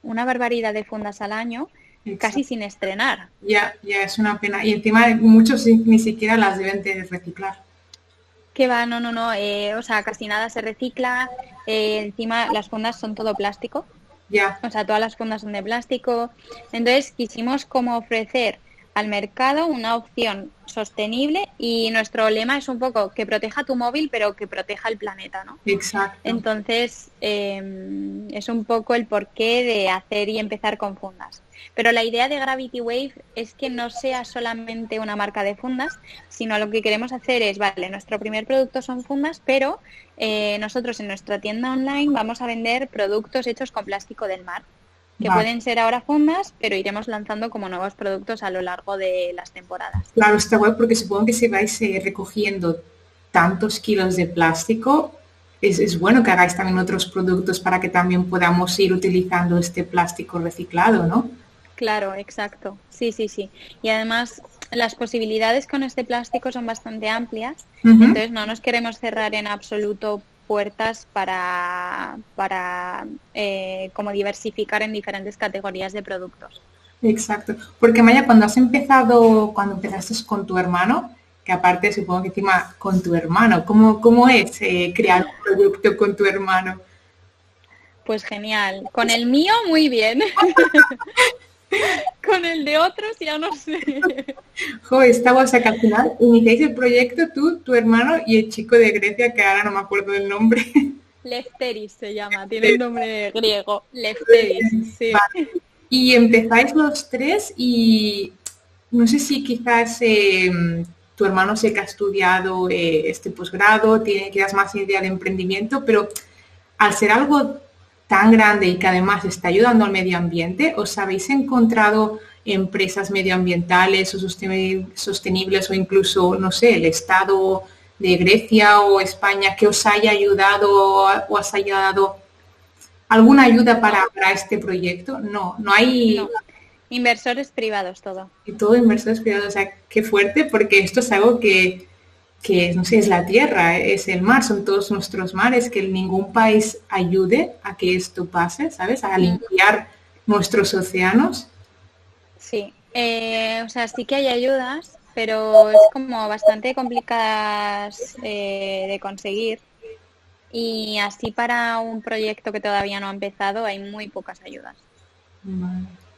una barbaridad de fundas al año casi sin estrenar. Ya, ya es una pena. Y encima muchos ni siquiera las deben de reciclar. Que va, no, no, no. Eh, o sea, casi nada se recicla. Eh, encima las fundas son todo plástico. Ya. O sea, todas las fundas son de plástico. Entonces quisimos como ofrecer al mercado una opción sostenible y nuestro lema es un poco que proteja tu móvil pero que proteja el planeta, ¿no? Exacto. Entonces em, es un poco el porqué de hacer y empezar con fundas. Pero la idea de Gravity Wave es que no sea solamente una marca de fundas, sino lo que queremos hacer es, vale, nuestro primer producto son fundas, pero eh, nosotros en nuestra tienda online vamos a vender productos hechos con plástico del mar que pueden ser ahora fundas, pero iremos lanzando como nuevos productos a lo largo de las temporadas. Claro, está guay porque supongo que si vais eh, recogiendo tantos kilos de plástico, es, es, bueno que hagáis también otros productos para que también podamos ir utilizando este plástico reciclado, ¿no? Claro, exacto. Sí, sí, sí. Y además las posibilidades con este plástico son bastante amplias, entonces no nos queremos cerrar en absoluto puertas para, para eh, como diversificar en diferentes categorías de productos. Exacto, porque Maya, cuando has empezado, cuando empezaste con tu hermano, que aparte supongo que encima con tu hermano, ¿cómo, cómo es eh, crear un producto con tu hermano? Pues genial, con el mío muy bien. [LAUGHS] [LAUGHS] Con el de otros ya no sé. Jo, estaba, o sea que al final iniciáis el proyecto tú, tu hermano y el chico de Grecia, que ahora no me acuerdo del nombre. Lefteris se llama, tiene el nombre griego. Lefteris, sí. Y empezáis los tres y no sé si quizás em, tu hermano sé que ha estudiado eh, este posgrado, tiene quizás más idea de emprendimiento, pero al ser algo tan grande y que además está ayudando al medio ambiente, ¿os habéis encontrado empresas medioambientales o sostenibles o incluso, no sé, el Estado de Grecia o España que os haya ayudado o os haya dado alguna ayuda para, este proyecto? No, no hay... Inversores privados todo. Y todo inversores privados, o sea, qué fuerte porque esto es algo que que no sé, es la tierra, es el mar, son todos nuestros mares, que ningún país ayude a que esto pase, ¿sabes? A limpiar nuestros océanos. Sí, eh, o sea, sí que hay ayudas, pero es como bastante complicadas eh, de conseguir. Y así para un proyecto que todavía no ha empezado hay muy pocas ayudas.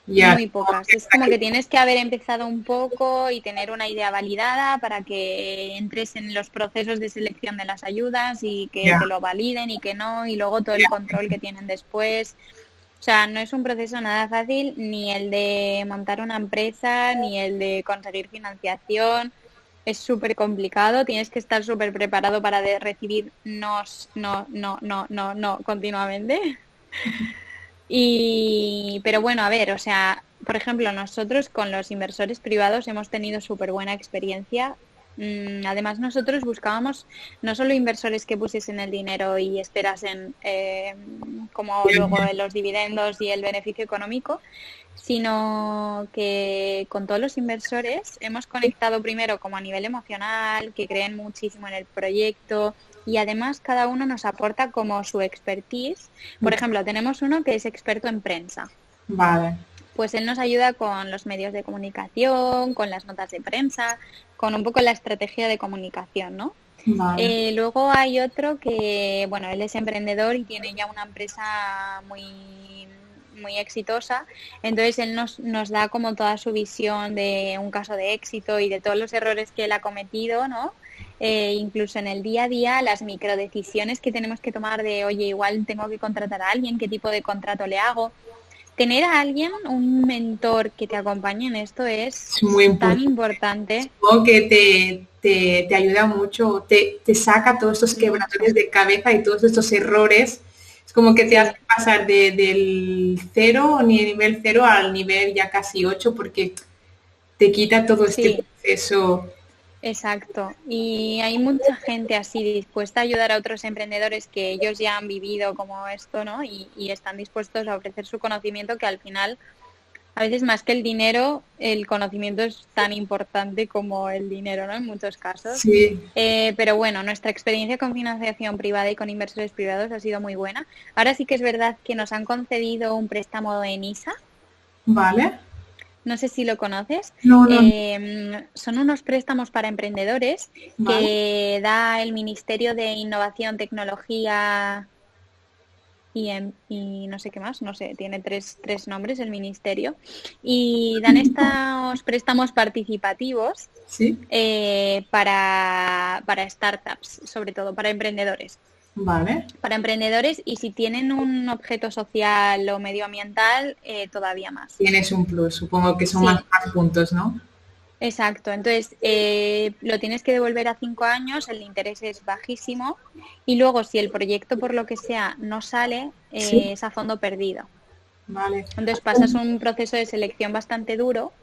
Muy pocas. Es como que tienes que haber empezado un poco y tener una idea validada para que entres en los procesos de selección de las ayudas y que te lo validen y que no, y luego todo el control que tienen después. O sea, no es un proceso nada fácil, ni el de montar una empresa, ni el de conseguir financiación. Es súper complicado, tienes que estar súper preparado para recibir no, no, no, no, no, no continuamente. [LAUGHS] Y, pero bueno, a ver, o sea, por ejemplo, nosotros con los inversores privados hemos tenido súper buena experiencia. Mm, además, nosotros buscábamos no solo inversores que pusiesen el dinero y esperasen eh, como luego los dividendos y el beneficio económico, sino que con todos los inversores hemos conectado primero como a nivel emocional, que creen muchísimo en el proyecto, y además cada uno nos aporta como su expertise. Por mm. ejemplo, tenemos uno que es experto en prensa. Vale. Pues él nos ayuda con los medios de comunicación, con las notas de prensa, con un poco la estrategia de comunicación, ¿no? Eh, luego hay otro que, bueno, él es emprendedor y tiene ya una empresa muy muy exitosa, entonces él nos, nos da como toda su visión de un caso de éxito y de todos los errores que él ha cometido, ¿no? Eh, incluso en el día a día, las microdecisiones que tenemos que tomar de, oye, igual tengo que contratar a alguien, qué tipo de contrato le hago. Tener a alguien, un mentor que te acompañe en esto es, muy tan importante. que te, te, ayuda mucho, te, te, saca todos estos quebraderos de cabeza y todos estos errores. Es como que te hace pasar de, del cero, ni nivel cero, al nivel ya casi ocho, porque te quita todo este proceso Exacto. Y hay mucha gente así dispuesta a ayudar a otros emprendedores que ellos ya han vivido como esto, ¿no? Y, están dispuestos a ofrecer su conocimiento que al final, a veces más que el dinero, el conocimiento es tan importante como el dinero, ¿no? En muchos casos. Sí. Eh, pero bueno, nuestra experiencia con financiación privada y con inversores privados ha sido muy buena. Ahora sí que es verdad que nos han concedido un préstamo en ISA. Vale no sé si lo conoces. Em, son unos préstamos para emprendedores que da el Ministerio de Innovación, Tecnología y, y, no sé qué más, no sé, tiene tres, tres nombres el ministerio. Y dan estos préstamos participativos eh, para, para startups, sobre todo para emprendedores. Vale. Para emprendedores y si tienen un objeto social o medioambiental, eh, todavía más. Tienes un plus, supongo que son más, puntos, ¿no? Exacto, entonces eh, lo tienes que devolver a cinco años, el interés es bajísimo y luego si el proyecto por lo que sea no sale, eh, es a fondo perdido. Vale. Entonces pasas un proceso de selección bastante duro,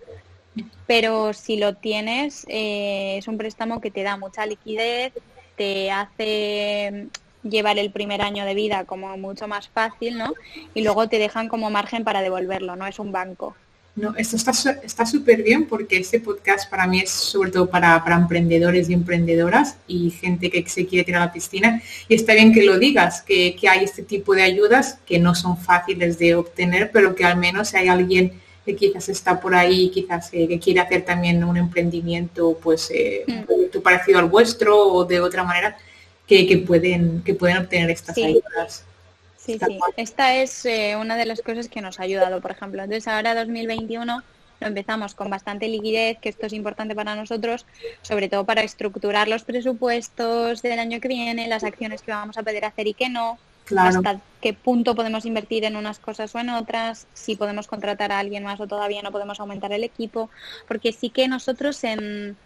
pero si lo tienes, es un préstamo que te da mucha liquidez, te hace llevar el primer año de vida como mucho más fácil, ¿no? Y luego te dejan como margen para devolverlo, no es un banco. No, esto está súper bien porque este podcast para mí es sobre todo para, emprendedores y emprendedoras y gente que se quiere tirar a la piscina. Y está bien que lo digas, que, hay este tipo de ayudas que no son fáciles de obtener, pero que al menos hay alguien que quizás está por ahí, quizás eh, que quiere hacer también un emprendimiento, pues eh, mm. parecido al vuestro o de otra manera, que, pueden, que pueden obtener estas ayudas. Sí, sí. Esta es eh, una de las cosas que nos ha ayudado, por ejemplo. Entonces ahora 2021 lo empezamos con bastante liquidez, que esto es importante para nosotros, sobre todo para estructurar los presupuestos del año que viene, las acciones que vamos a poder hacer y que no, hasta qué punto podemos invertir en unas cosas o en otras, si podemos contratar a alguien más o todavía no podemos aumentar el equipo, porque sí que nosotros en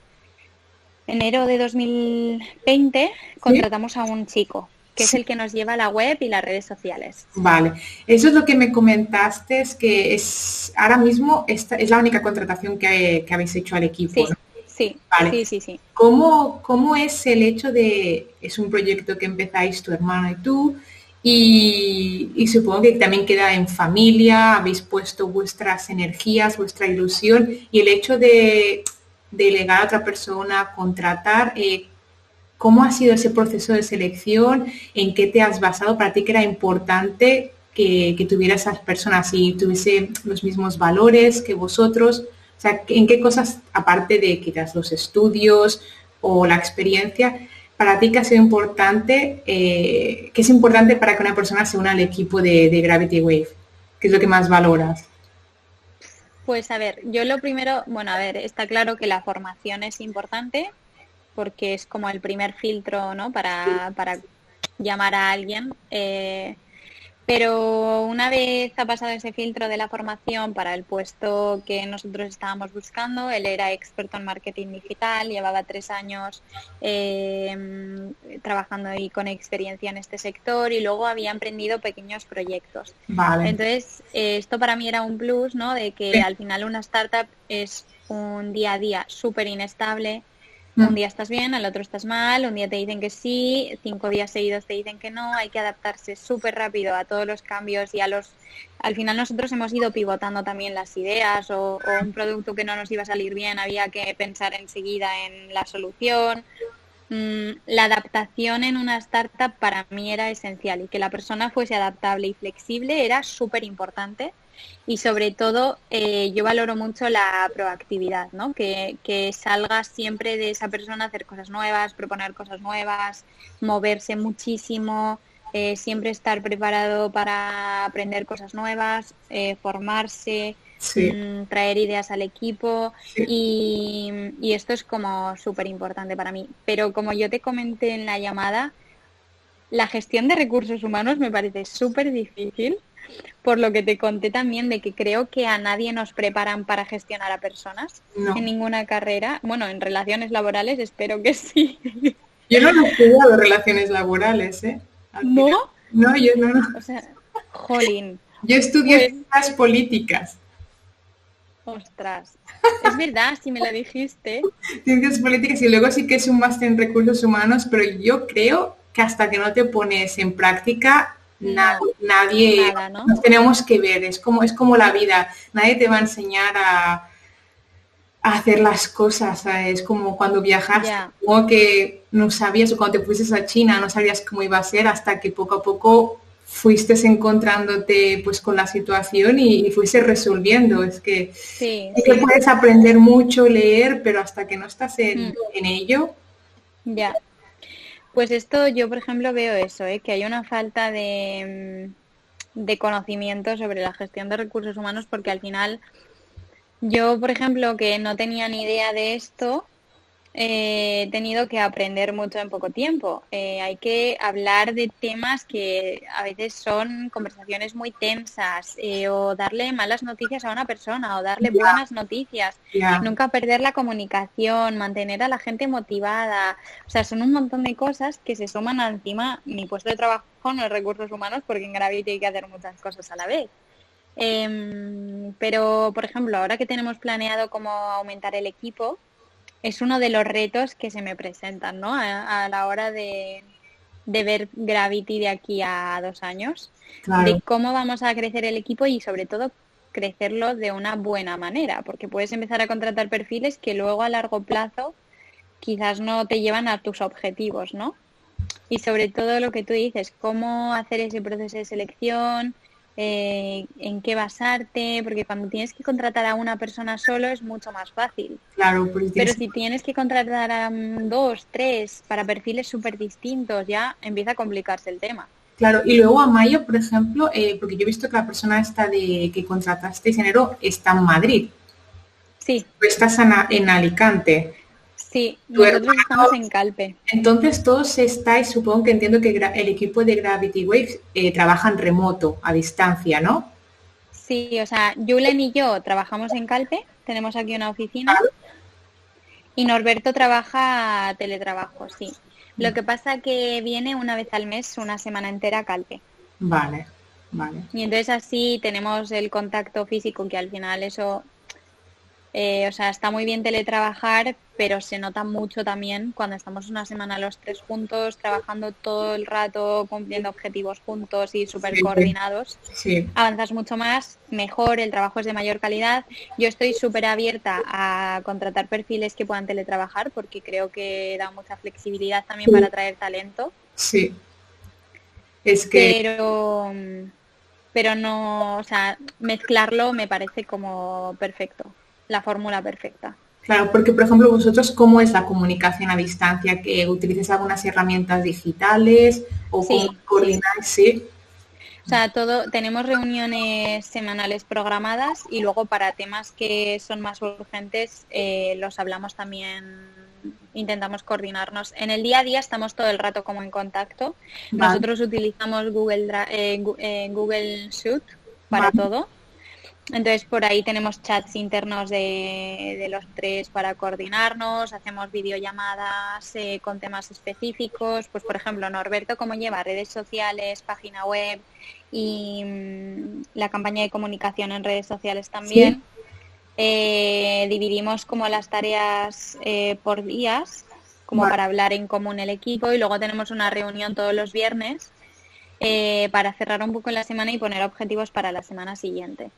enero de 2020 contratamos a un chico que es el que nos lleva a la web y las redes sociales. Vale, eso es lo que me comentaste, es que es ahora mismo esta es la única contratación que, habéis hecho al equipo. Sí, sí, sí, sí, ¿Cómo, ¿Cómo es el hecho de, es un proyecto que empezáis tu hermano y tú, y, y, supongo que también queda en familia, habéis puesto vuestras energías, vuestra ilusión y el hecho de delegar a otra persona, contratar. Eh, ¿Cómo ha sido ese proceso de selección? ¿En qué te has basado? Para ti que era importante que, que tuviera esas personas y tuviese los mismos valores que vosotros. O sea, ¿en qué cosas, aparte de quizás los estudios o la experiencia, para ti que ha sido importante, eh, qué es importante para que una persona se una al equipo de, de Gravity Wave? ¿Qué es lo que más valoras? Pues a ver, yo lo primero, bueno, a ver, está claro que la formación es importante porque es como el primer filtro, ¿no? Para, para llamar a alguien. Eh, pero una vez ha pasado ese filtro de la formación para el puesto que nosotros estábamos buscando, él era experto en marketing digital, llevaba tres años em, trabajando ahí con experiencia en este sector y luego había emprendido pequeños proyectos. Entonces, eh, esto para mí era un plus, ¿no? De que al final una startup es un día a día súper inestable, un día estás bien, al otro estás mal, un día te dicen que sí, cinco días seguidos te dicen que no, hay que adaptarse súper rápido a todos los cambios y a los... Al final nosotros hemos ido pivotando también las ideas o, o un producto que no nos iba a salir bien, había que pensar enseguida en la solución. Mm, la adaptación en una startup para mí era esencial y que la persona fuese adaptable y flexible era súper importante y sobre todo eh, yo valoro mucho la proactividad, ¿no? Que, que salga siempre de esa persona hacer cosas nuevas, proponer cosas nuevas, moverse muchísimo, eh, siempre estar preparado para aprender cosas nuevas, eh, formarse, mm, traer ideas al equipo y, y esto es como súper importante para mí. Pero como yo te comenté en la llamada, la gestión de recursos humanos me parece súper difícil por lo que te conté también de que creo que a nadie nos preparan para gestionar a personas en ninguna carrera. Bueno, en relaciones laborales espero que sí. Yo no he estudiado relaciones laborales, ¿eh? ¿No? No, yo no. no. O sea, jolín. Yo estudié pues ciencias políticas. Ostras, es verdad, si me lo dijiste. Ciencias políticas y luego sí que es un máster en recursos humanos, pero yo creo que hasta que no te pones en práctica nadie, nos tenemos que ver, es como, es como la vida, nadie te va a enseñar a, hacer las cosas, es como cuando viajaste, como que no sabías, o cuando te fuiste a China, no sabías cómo iba a ser hasta que poco a poco fuiste encontrándote pues con la situación y, fuiste resolviendo. Es que, que puedes aprender mucho, leer, pero hasta que no estás en, mm. en ello. Ya. Pues esto yo, por ejemplo, veo eso, ¿eh? que hay una falta de, mm, de conocimiento sobre la gestión de recursos humanos porque al final yo, por ejemplo, que no tenía ni idea de esto, he tenido que aprender mucho en poco tiempo. Eh, hay que hablar de temas que a veces son conversaciones muy tensas eh, o darle malas noticias a una persona o darle buenas noticias. Nunca perder la comunicación, mantener a la gente motivada. O sea, son un montón de cosas que se suman encima mi puesto de trabajo en los recursos humanos porque en Gravity hay que hacer muchas cosas a la vez. Em, pero, por ejemplo, ahora que tenemos planeado cómo aumentar el equipo, es uno de los retos que se me presentan, ¿no? A, la hora de, ver Gravity de aquí a dos años, de cómo vamos a crecer el equipo y sobre todo crecerlo de una buena manera, porque puedes empezar a contratar perfiles que luego a largo plazo quizás no te llevan a tus objetivos, ¿no? Y sobre todo lo que tú dices, cómo hacer ese proceso de selección, eh, en qué basarte, porque cuando tienes que contratar a una persona solo es mucho más fácil. Claro, pero si tienes que contratar a dos, tres, para perfiles súper distintos, ya empieza a complicarse el tema. Claro, y luego a Mayo, por ejemplo, eh, porque yo he visto que la persona esta de que contrataste enero está en Madrid. Sí. Estás en Alicante. Sí, nosotros estamos en Calpe. Entonces todos estáis, supongo que entiendo que el equipo de Gravity Waves eh, trabajan remoto, a distancia, ¿no? Sí, o sea, Julen y yo trabajamos en Calpe, tenemos aquí una oficina. Y Norberto trabaja teletrabajo, sí. Lo que pasa que viene una vez al mes, una semana entera a Calpe. Vale, vale. Y entonces así tenemos el contacto físico, que al final eso eh, o sea, está muy bien teletrabajar, pero se nota mucho también cuando estamos una semana los tres juntos, trabajando todo el rato, cumpliendo objetivos juntos y súper coordinados. Avanzas mucho más, mejor, el trabajo es de mayor calidad. Yo estoy súper abierta a contratar perfiles que puedan teletrabajar porque creo que da mucha flexibilidad también para atraer talento. Sí. Es que... Pero, pero no, o sea, mezclarlo me parece como perfecto la fórmula perfecta. Claro, porque por ejemplo vosotros, ¿cómo es la comunicación a distancia? ¿Que utilices algunas herramientas digitales o sí, coordináis? Sí. O sea, todo, tenemos reuniones semanales programadas y luego para temas que son más urgentes eh, los hablamos también, intentamos coordinarnos. En el día a día estamos todo el rato como en contacto. Nosotros utilizamos Google, eh, eh, Google Suite para todo. Entonces por ahí tenemos chats internos de, los tres para coordinarnos, hacemos videollamadas eh, con temas específicos, pues por ejemplo Norberto cómo lleva redes sociales, página web y mm, la campaña de comunicación en redes sociales también. Eh, dividimos como las tareas eh, por días, como para hablar en común el equipo y luego tenemos una reunión todos los viernes para cerrar un poco la semana y poner objetivos para la semana siguiente.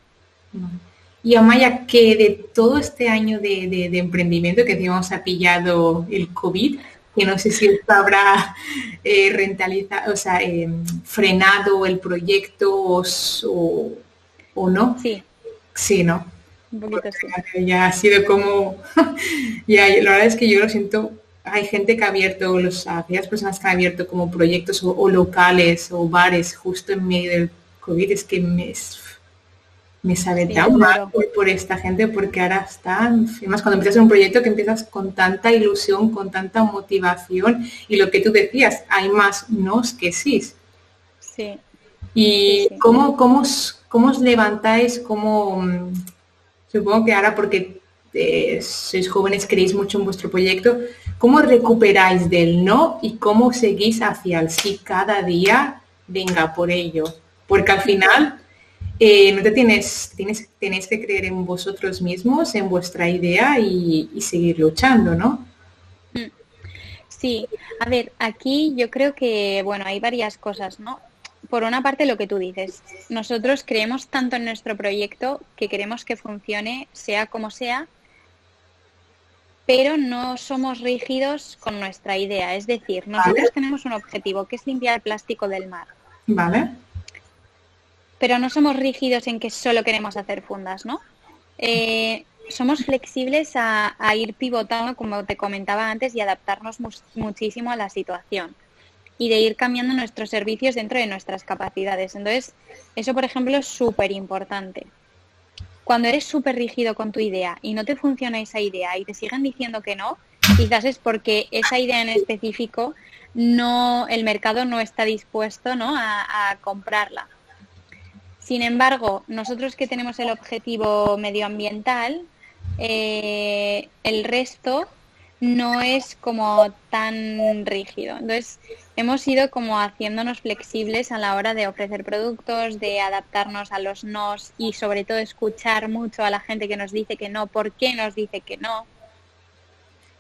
Y Amaya, que de todo este año de, emprendimiento que digamos ha pillado el COVID, que no sé si esto habrá eh, rentalizado, o sea, eh, frenado el proyecto o, no. Sí. Sí, ¿no? [LAUGHS] Ya ha sido como, [LAUGHS] ya, la verdad es que yo lo siento, hay gente que ha abierto, los, aquellas personas que han abierto como proyectos o, locales o bares justo en medio del COVID, es que me, me sabe tan mal por, esta gente porque ahora están, además cuando empiezas un proyecto que empiezas con tanta ilusión, con tanta motivación y lo que tú decías, hay más nos que sí. Sí. ¿Y Cómo, cómo, cómo, os levantáis? Cómo, mm, supongo que ahora porque eh, sois jóvenes, creéis mucho en vuestro proyecto, ¿cómo recuperáis del no y cómo seguís hacia el sí cada día? Venga por ello. Porque al final eh, no te tienes, tienes, tenéis que creer en vosotros mismos, en vuestra idea y, seguir luchando, ¿no? Mm. Sí, a ver, aquí yo creo que, bueno, hay varias cosas, ¿no? Por una parte, lo que tú dices, nosotros creemos tanto en nuestro proyecto que queremos que funcione, sea como sea, pero no somos rígidos con nuestra idea. Es decir, nosotros tenemos un objetivo, que es limpiar el plástico del mar. Vale pero no somos rígidos en que solo queremos hacer fundas, ¿no? Eh, somos flexibles a, ir pivotando, como te comentaba antes, y adaptarnos muchísimo a la situación y de ir cambiando nuestros servicios dentro de nuestras capacidades. Entonces, eso, por ejemplo, es súper importante. Cuando eres súper rígido con tu idea y no te funciona esa idea y te siguen diciendo que no, quizás es porque esa idea en específico no, el mercado no está dispuesto ¿no? a comprarla. Sin embargo, nosotros que tenemos el objetivo medioambiental, eh, el resto no es como tan rígido. Entonces, hemos ido como haciéndonos flexibles a la hora de ofrecer productos, de adaptarnos a los nos y sobre todo escuchar mucho a la gente que nos dice que no, por qué nos dice que no.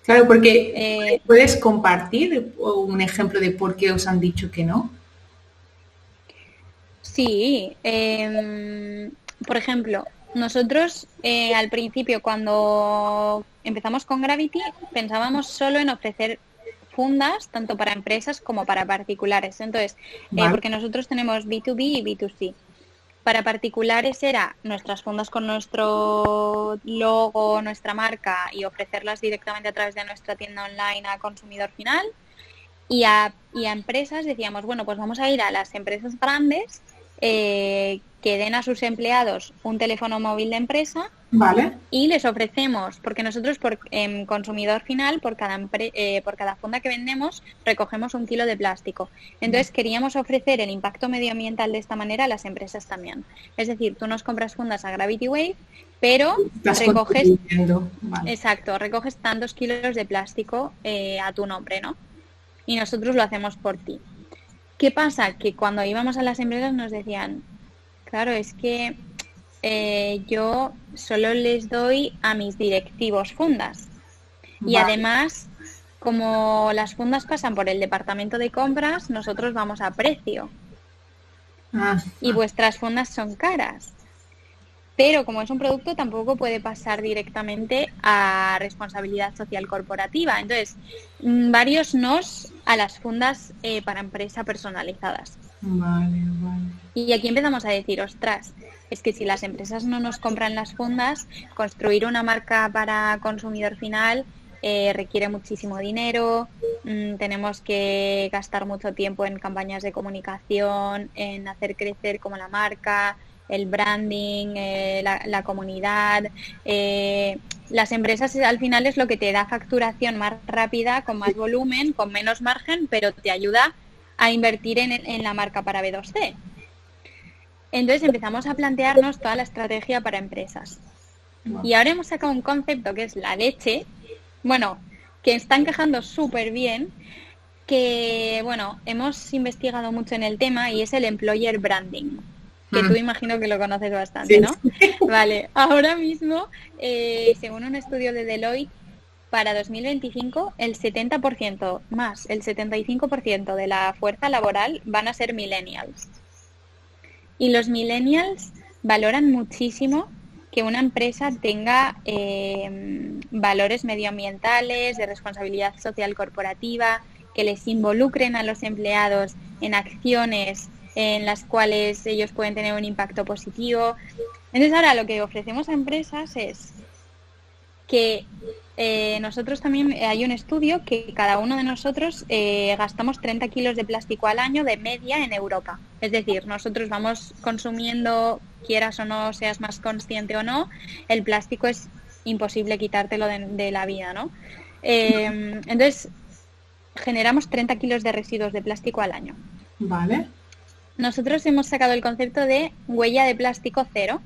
Claro, porque eh, puedes compartir un ejemplo de por qué os han dicho que no. Sí, em, por ejemplo, nosotros eh, al principio cuando empezamos con Gravity pensábamos solo en ofrecer fundas tanto para empresas como para particulares. Entonces, eh, porque nosotros tenemos B2B y B2C. Para particulares era nuestras fundas con nuestro logo, nuestra marca y ofrecerlas directamente a través de nuestra tienda online a consumidor final. Y a, y a empresas decíamos, bueno, pues vamos a ir a las empresas grandes eh, que den a sus empleados un teléfono móvil de empresa vale. y les ofrecemos, porque nosotros por em, consumidor final, por cada, eh, por cada funda que vendemos, recogemos un kilo de plástico. Entonces queríamos ofrecer el impacto medioambiental de esta manera a las empresas también. Es decir, tú nos compras fundas a Gravity Wave, pero recoges, exacto, recoges tantos kilos de plástico eh, a tu nombre, ¿no? Y nosotros lo hacemos por ti. ¿Qué pasa? Que cuando íbamos a las empresas nos decían, claro, es que eh, yo solo les doy a mis directivos fundas. Y además, como las fundas pasan por el departamento de compras, nosotros vamos a precio. Ah. y vuestras fundas son caras. Pero como es un producto, tampoco puede pasar directamente a responsabilidad social corporativa. Entonces, mm, varios nos a las fundas eh, para empresa personalizadas. Vale, vale. Y aquí empezamos a decir, ostras, es que si las empresas no nos compran las fundas, construir una marca para consumidor final eh, requiere muchísimo dinero, mm, tenemos que gastar mucho tiempo en campañas de comunicación, en hacer crecer como la marca, el branding, eh, la, comunidad. Eh, las empresas al final es lo que te da facturación más rápida, con más volumen, con menos margen, pero te ayuda a invertir en, la marca para B2C. Entonces empezamos a plantearnos toda la estrategia para empresas. Y ahora hemos sacado un concepto que es la leche, bueno, que está encajando súper bien, que, bueno, hemos investigado mucho en el tema y es el employer branding que tú imagino que lo conoces bastante, ¿no? Vale, ahora mismo, eh, según un estudio de Deloitte, para 2025 el 70% más, el 75% de la fuerza laboral van a ser millennials. Y los millennials valoran muchísimo que una empresa tenga eh, valores medioambientales, de responsabilidad social corporativa, que les involucren a los empleados en acciones en las cuales ellos pueden tener un impacto positivo. Entonces ahora lo que ofrecemos a empresas es que eh, nosotros también eh, hay un estudio que cada uno de nosotros eh, gastamos 30 kilos de plástico al año de media en Europa. Es decir, nosotros vamos consumiendo, quieras o no, seas más consciente o no, el plástico es imposible quitártelo de, de la vida, ¿no? entonces, generamos 30 kilos de residuos de plástico al año. Vale nosotros hemos sacado el concepto de huella de plástico cero.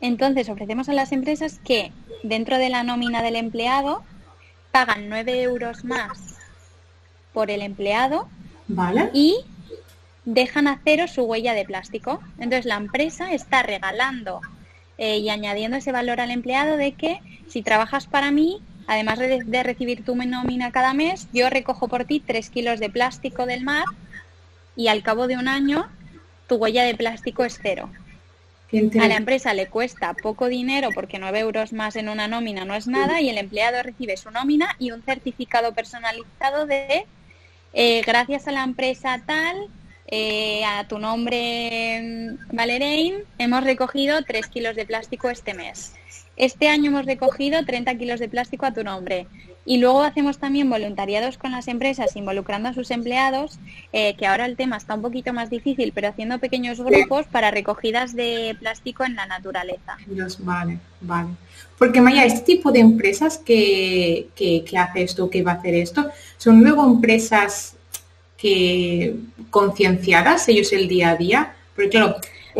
Entonces ofrecemos a las empresas que dentro de la nómina del empleado pagan 9 euros más por el empleado vale. y dejan a cero su huella de plástico. Entonces la empresa está regalando eh, y añadiendo ese valor al empleado de que si trabajas para mí, además de, de recibir tu nómina cada mes, yo recojo por ti 3 kilos de plástico del mar y al cabo de un año tu huella de plástico es cero. A la empresa le cuesta poco dinero porque 9 euros más en una nómina no es nada y el empleado recibe su nómina y un certificado personalizado de eh, gracias a la empresa tal, eh, a tu nombre mm, Valerein, hemos recogido 3 kilos de plástico este mes. Este año hemos recogido 30 kilos de plástico a tu nombre. Y luego hacemos también voluntariados con las empresas, involucrando a sus empleados, eh, que ahora el tema está un poquito más difícil, pero haciendo pequeños grupos para recogidas de plástico en la naturaleza. Dios, vale, vale. Porque Maya, este tipo de empresas que, que, hace esto, que va a hacer esto, son luego empresas que concienciadas ellos el día a día. Porque claro,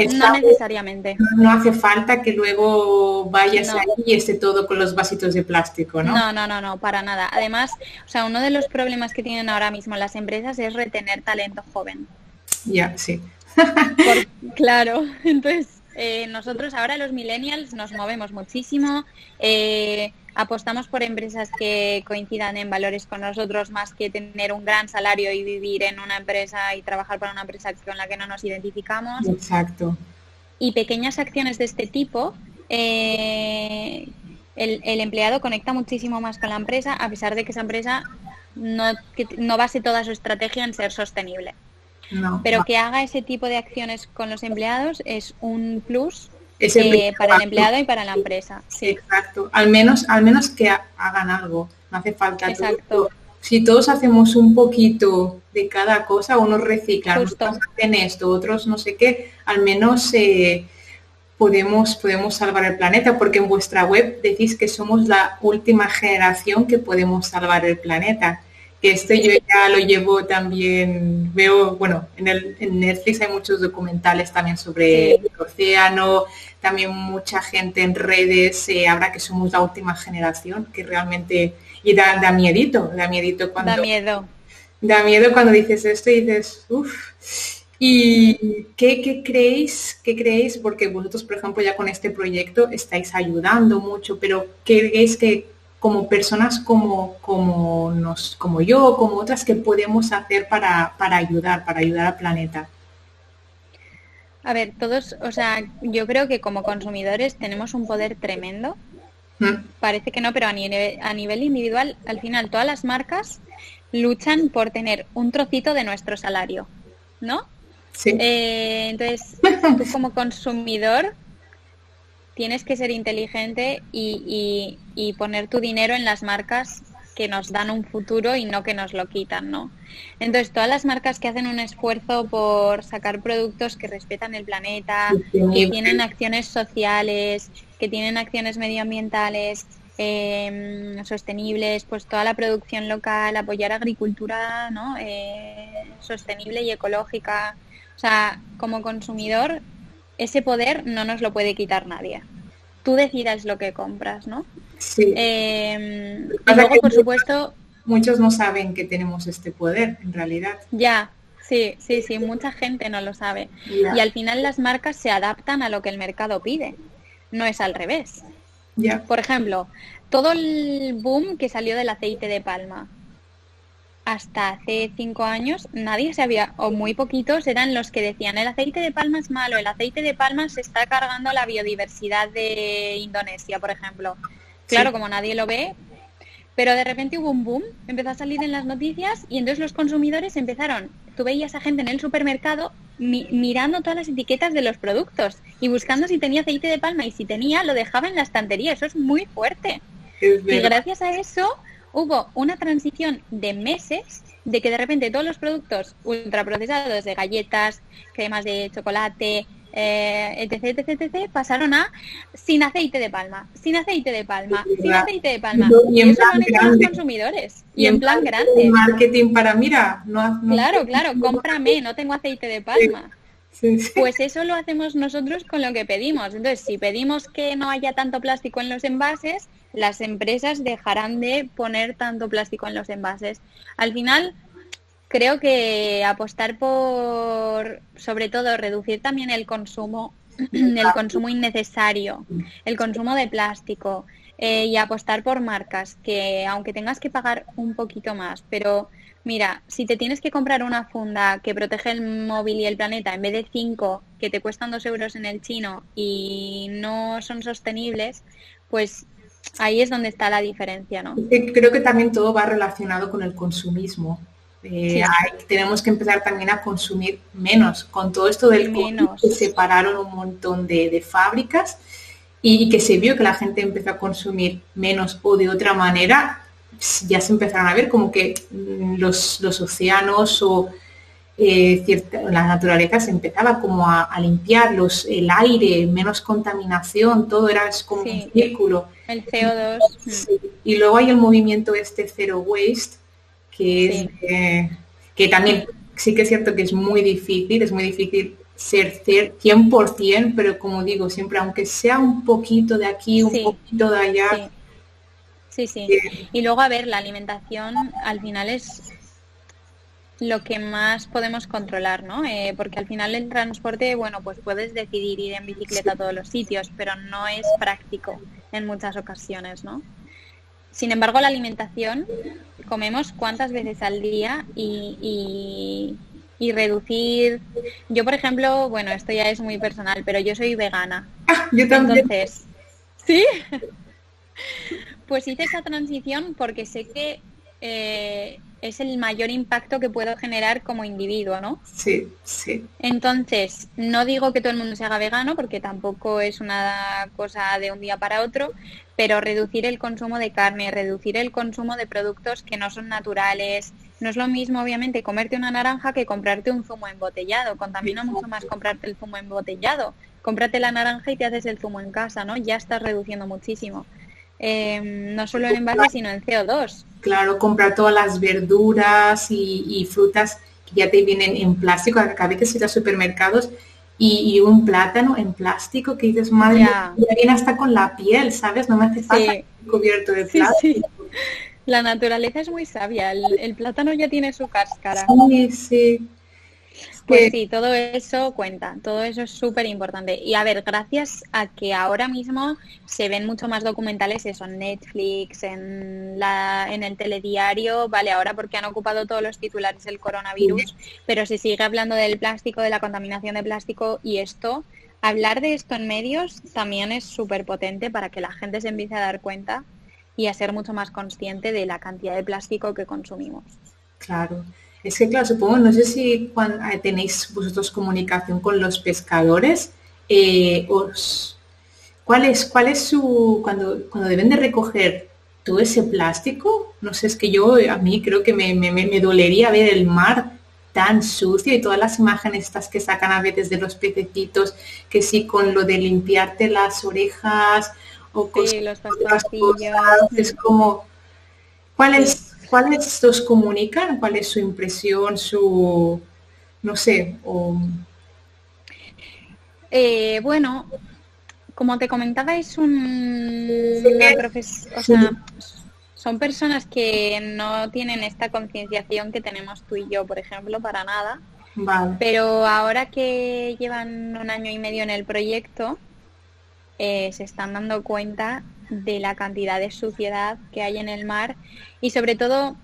no necesariamente. No hace falta que luego vayas ahí y esté todo con los vasitos de plástico, ¿no? No, no, no, no, para nada. Además, o sea, uno de los problemas que tienen ahora mismo las empresas es retener talento joven. Ya, sí. [LAUGHS] claro, [LAUGHS] entonces eh, nosotros ahora los millennials nos movemos muchísimo. Eh, apostamos por empresas que coincidan en valores con nosotros más que tener un gran salario y vivir en una empresa y trabajar para una empresa con la que no nos identificamos. Exacto. Y pequeñas acciones de este tipo, eh, el, empleado conecta muchísimo más con la empresa a pesar de que esa empresa no, no base toda su estrategia en ser sostenible. Pero que haga ese tipo de acciones con los empleados es un plus eh, para el empleado y para la empresa. Exacto. Al menos, al menos que hagan algo. No hace falta. Exacto. Si todos hacemos un poquito de cada cosa, unos reciclan, otros hacen esto, otros no sé qué, al menos eh, podemos, podemos salvar el planeta, porque en vuestra web decís que somos la última generación que podemos salvar el planeta que este yo ya lo llevo también, veo, bueno, en, el, en Netflix hay muchos documentales también sobre el océano, también mucha gente en redes eh, habla que somos la última generación, que realmente, y da, da miedito, da miedito cuando... Da miedo. Da miedo cuando dices esto y dices, uff. ¿Y qué, qué, creéis? ¿Qué creéis? Porque vosotros, por ejemplo, ya con este proyecto estáis ayudando mucho, pero ¿qué creéis que como personas como, como, nos, como yo, como otras, que podemos hacer para, para ayudar, para ayudar al planeta? A ver, todos, o sea, yo creo que como consumidores tenemos un poder tremendo. Mm. Parece que no, pero a nivel, a nivel individual, al final todas las marcas luchan por tener un trocito de nuestro salario, ¿no? Sí. Eh, entonces, tú [LAUGHS] como consumidor tienes que ser inteligente y, y, poner tu dinero en las marcas que nos dan un futuro y no que nos lo quitan, ¿no? Entonces, todas las marcas que hacen un esfuerzo por sacar productos que respetan el planeta, que tienen acciones sociales, que tienen acciones medioambientales, em, sostenibles, pues toda la producción local, apoyar agricultura ¿no? Eh, sostenible y ecológica. O sea, como consumidor, ese poder no nos lo puede quitar nadie. Tú decidas lo que compras, ¿no? Sí. Em, y luego, por supuesto... Muchos no saben que tenemos este poder, en realidad. Ya, sí, sí, sí, mucha gente no lo sabe. Y al final las marcas se adaptan a lo que el mercado pide. No es al revés. Ya. Por ejemplo, todo el boom que salió del aceite de palma hasta hace cinco años nadie sabía, o muy poquitos, eran los que decían el aceite de palma es malo, el aceite de palma se está cargando la biodiversidad de Indonesia, por ejemplo. Claro, como nadie lo ve, pero de repente hubo un boom, empezó a salir en las noticias y entonces los consumidores empezaron, tú veías a gente en el supermercado mirando todas las etiquetas de los productos y buscando si tenía aceite de palma y si tenía lo dejaba en la estantería, eso es muy fuerte. y gracias a eso hubo una transición de meses de que de repente todos los productos ultraprocesados de galletas, cremas de chocolate, eh, etc, etc, etc, pasaron a sin aceite de palma, sin aceite de palma, sin aceite de palma. Y, en plan grande. los consumidores. Y, en plan, grande. Marketing para, mira, no, Claro, claro, cómprame, no tengo aceite de palma. Pues eso lo hacemos nosotros con lo que pedimos. Entonces, si pedimos que no haya tanto plástico en los envases, las empresas dejarán de poner tanto plástico en los envases. Al final, creo que apostar por, sobre todo, reducir también el consumo, [CLEARS THROAT] el consumo innecesario, el consumo de plástico eh, y apostar por marcas que, aunque tengas que pagar un poquito más, pero mira, si te tienes que comprar una funda que protege el móvil y el planeta en vez de cinco que te cuestan dos euros en el chino y no son sostenibles, pues ahí es donde está la diferencia, ¿no? Creo que también todo va relacionado con el consumismo. Eh, tenemos que empezar también a consumir menos. Con todo esto del menos. se separaron un montón de, fábricas y, que se vio que la gente empezó a consumir menos o de otra manera, ya se empezaron a ver como que mm, los, océanos o eh, la naturaleza se empezaba como a, limpiar los, el aire, menos contaminación, todo era como un círculo. El CO2. Y luego hay el movimiento este Zero Waste, que, es, que también sí que es cierto que es muy difícil, es muy difícil ser 100%, pero como digo, siempre, aunque sea un poquito de aquí, un poquito de allá. Sí, sí. Y luego, a ver, la alimentación al final es lo que más podemos controlar, ¿no? Eh, porque al final el transporte, bueno, pues puedes decidir ir en bicicleta a todos los sitios, pero no es práctico en muchas ocasiones, ¿no? Sin embargo, la alimentación comemos cuántas veces al día y, y, reducir. Yo, por ejemplo, bueno, esto ya es muy personal, pero yo soy vegana. Ah, yo también. Entonces, ¿sí? [LAUGHS] Pues hice esa transición porque sé que eh, es el mayor impacto que puedo generar como individuo, ¿no? Sí, sí. Entonces, no digo que todo el mundo se haga vegano, porque tampoco es una cosa de un día para otro, pero reducir el consumo de carne, reducir el consumo de productos que no son naturales. No es lo mismo, obviamente, comerte una naranja que comprarte un zumo embotellado. Contamina mucho más comprarte el zumo embotellado. Cómprate la naranja y te haces el zumo en casa, ¿no? Ya estás reduciendo muchísimo. Em, no solo en envase, sino en CO2. Claro, comprar todas las verduras y, frutas que ya te vienen en plástico. Vez que ir a supermercados y, un plátano en plástico que dices, madre, ya. viene hasta con la piel, ¿sabes? No me hace falta cubierto de plástico. La naturaleza es muy sabia. El, el, plátano ya tiene su cáscara. Sí, sí. Pues sí, todo eso cuenta, todo eso es súper importante. Y a ver, gracias a que ahora mismo se ven mucho más documentales, eso en Netflix, en, la, en el telediario, vale, ahora porque han ocupado todos los titulares el coronavirus, pero se sigue hablando del plástico, de la contaminación de plástico y esto, hablar de esto en medios también es súper potente para que la gente se empiece a dar cuenta y a ser mucho más consciente de la cantidad de plástico que consumimos. Claro. Es que, claro, supongo, no sé si cuando, eh, tenéis vosotros comunicación con los pescadores, eh, os, ¿cuál es, cuál es su, cuando, cuando deben de recoger todo ese plástico? No sé, es que yo, a mí creo que me, me, me dolería ver el mar tan sucio y todas las imágenes estas que sacan a veces de los pececitos, que sí con lo de limpiarte las orejas o con los cosas, es como, ¿cuáles, ¿cuáles los comunican? ¿Cuál es su impresión, su, no sé, o... Eh, bueno, como te comentaba, es un, o sea, son personas que no tienen esta concienciación que tenemos tú y yo, por ejemplo, para nada. Pero ahora que llevan un año y medio en el proyecto, eh, se están dando cuenta de la cantidad de suciedad que hay en el mar y sobre todo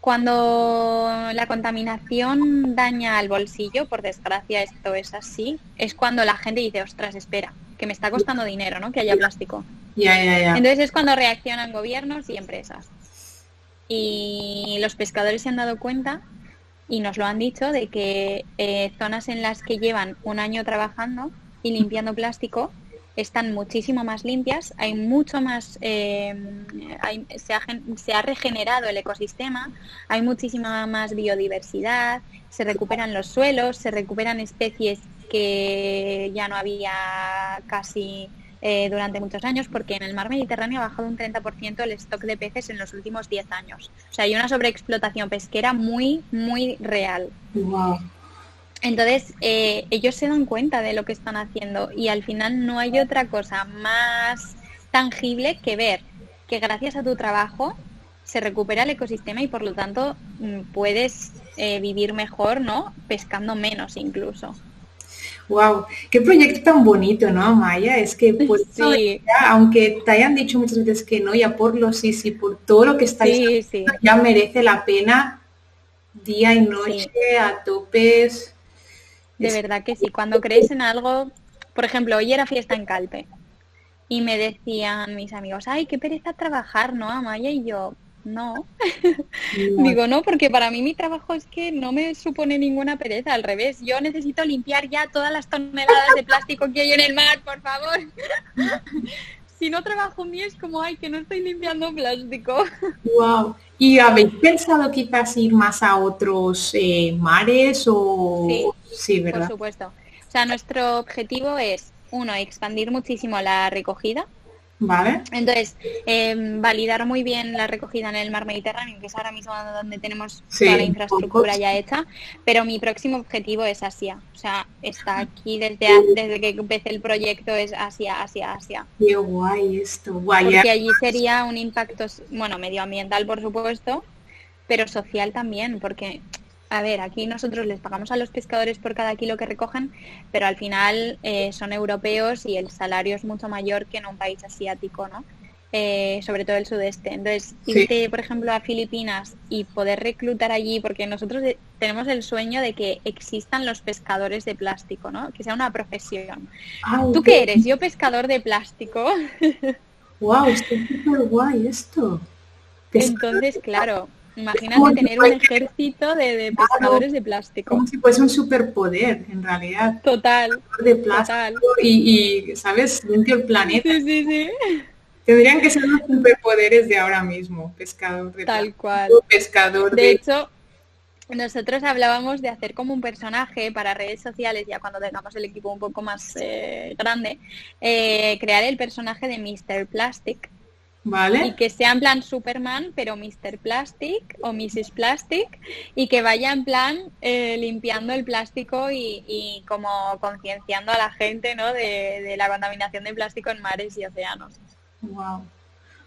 cuando la contaminación daña al bolsillo, por desgracia esto es así, es cuando la gente dice, ostras, espera, que me está costando dinero, ¿no? Que haya plástico. Entonces es cuando reaccionan gobiernos y empresas. Y los pescadores se han dado cuenta y nos lo han dicho de que eh, zonas en las que llevan un año trabajando y limpiando plástico están muchísimo más limpias, hay mucho más, eh, se, ha, se, ha, regenerado el ecosistema, hay muchísima más biodiversidad, se recuperan los suelos, se recuperan especies que ya no había casi eh, durante muchos años, porque en el mar Mediterráneo ha bajado un 30% el stock de peces en los últimos 10 años. O sea, hay una sobreexplotación pesquera muy, muy real. Entonces, eh, ellos se dan cuenta de lo que están haciendo y al final no hay otra cosa más tangible que ver que gracias a tu trabajo se recupera el ecosistema y por lo tanto mm, puedes eh, vivir mejor, ¿no? Pescando menos incluso. Wow, qué proyecto tan bonito, ¿no, Maya? Es que [LAUGHS] pues aunque te hayan dicho muchas veces que no, ya por lo sí, sí, por todo lo que estáis haciendo, ya merece la pena día y noche a topes. De verdad que sí, cuando crees en algo, por ejemplo, hoy era fiesta en Calpe y me decían mis amigos, ay, qué pereza trabajar, ¿no, Amaya? Y yo, [LAUGHS] no. Digo, no, porque para mí mi trabajo es que no me supone ninguna pereza, al revés. Yo necesito limpiar ya todas las toneladas de plástico que hay en el mar, por favor. [LAUGHS] si no trabajo en mí es como, ay, que no estoy limpiando plástico. [LAUGHS] Wow. ¿Y habéis pensado quizás ir más a otros eh, mares o...? Sí, sí, ¿verdad? Por supuesto. O sea, nuestro objetivo es, uno, expandir muchísimo la recogida Vale. Entonces, em, validar muy bien la recogida en el mar Mediterráneo, que es ahora mismo donde tenemos toda la infraestructura ya hecha, pero mi próximo objetivo es Asia. O sea, está aquí desde, desde que empecé el proyecto, es Asia, Asia, Asia. Qué guay esto, guay. Porque allí sería un impacto, bueno, medioambiental por supuesto, pero social también, porque a ver, aquí nosotros les pagamos a los pescadores por cada kilo que recogen, pero al final eh, son europeos y el salario es mucho mayor que en un país asiático, ¿no? Eh, sobre todo el sudeste. Entonces, irte, por ejemplo, a Filipinas y poder reclutar allí, porque nosotros tenemos el sueño de que existan los pescadores de plástico, ¿no? Que sea una profesión. Ah, ¿Tú qué eres? Yo pescador de plástico. ¡Wow! Está [LAUGHS] súper guay esto. Entonces, claro, Imagínate tener un ejército de, pescadores de plástico. Como si fuese un superpoder, en realidad. Total. De plástico Y, ¿sabes? Limpio el planeta. Sí, sí, sí. Tendrían que ser los superpoderes de ahora mismo, pescador de Tal cual. Pescador de... hecho, nosotros hablábamos de hacer como un personaje para redes sociales, ya cuando tengamos el equipo un poco más eh, grande, eh, crear el personaje de Mr. Plastic, y que sea en plan Superman, pero Mr. Plastic o Mrs. Plastic, y que vaya en plan eh, limpiando el plástico y, como concienciando a la gente ¿no? de, la contaminación de plástico en mares y océanos. Wow.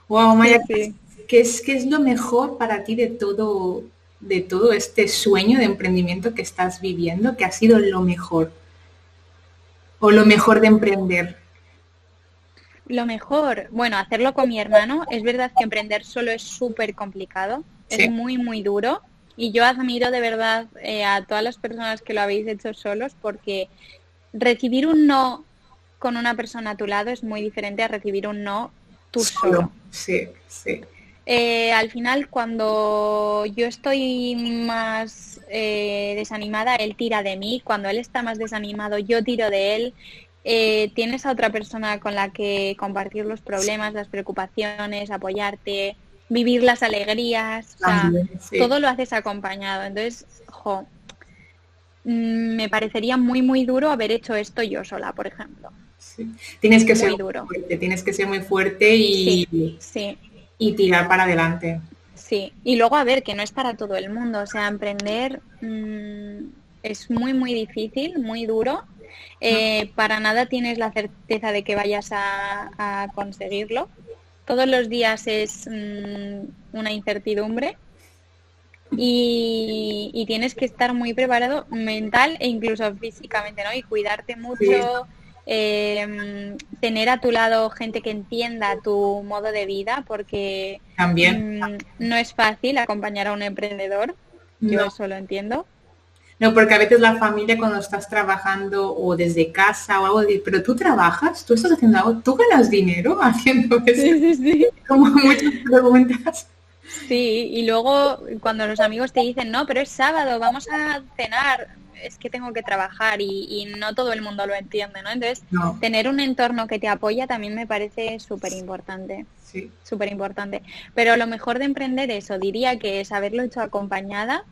Wow, Maya, ¿qué, es, ¿qué es lo mejor para ti de todo, de todo este sueño de emprendimiento que estás viviendo? ¿Qué ha sido lo mejor? ¿O lo mejor de emprender? Lo mejor, bueno, hacerlo con mi hermano. Es verdad que emprender solo es súper complicado, es muy, muy duro. Y yo admiro de verdad eh, a todas las personas que lo habéis hecho solos porque recibir un no con una persona a tu lado es muy diferente a recibir un no tú solo. Sí, sí. Eh, al final, cuando yo estoy más eh, desanimada, él tira de mí. Cuando él está más desanimado, yo tiro de él eh, tienes a otra persona con la que compartir los problemas, las preocupaciones, apoyarte, vivir las alegrías, todo lo haces acompañado. Entonces, jo, mm, me parecería muy, muy duro haber hecho esto yo sola, por ejemplo. Tienes que ser duro. fuerte, tienes que ser muy fuerte y, y tirar para adelante. Sí, y luego a ver, que no es para todo el mundo, o sea, emprender mm, es muy, muy difícil, muy duro. Eh, para nada tienes la certeza de que vayas a, conseguirlo. Todos los días es mm, una incertidumbre y, y, tienes que estar muy preparado mental e incluso físicamente, ¿no? Y cuidarte mucho, eh, tener a tu lado gente que entienda tu modo de vida, porque también mm, no es fácil acompañar a un emprendedor. Yo eso lo entiendo. No, porque a veces la familia cuando estás trabajando o desde casa o algo, pero tú trabajas, tú estás haciendo algo, tú ganas dinero haciendo eso. Sí, sí, sí. [LAUGHS] Como muchas preguntas. Sí, y luego cuando los amigos te dicen, no, pero es sábado, vamos a cenar, es que tengo que trabajar y, no todo el mundo lo entiende, ¿no? Entonces, tener un entorno que te apoya también me parece súper importante. Sí. Súper importante. Pero lo mejor de emprender eso, diría que es haberlo hecho acompañada,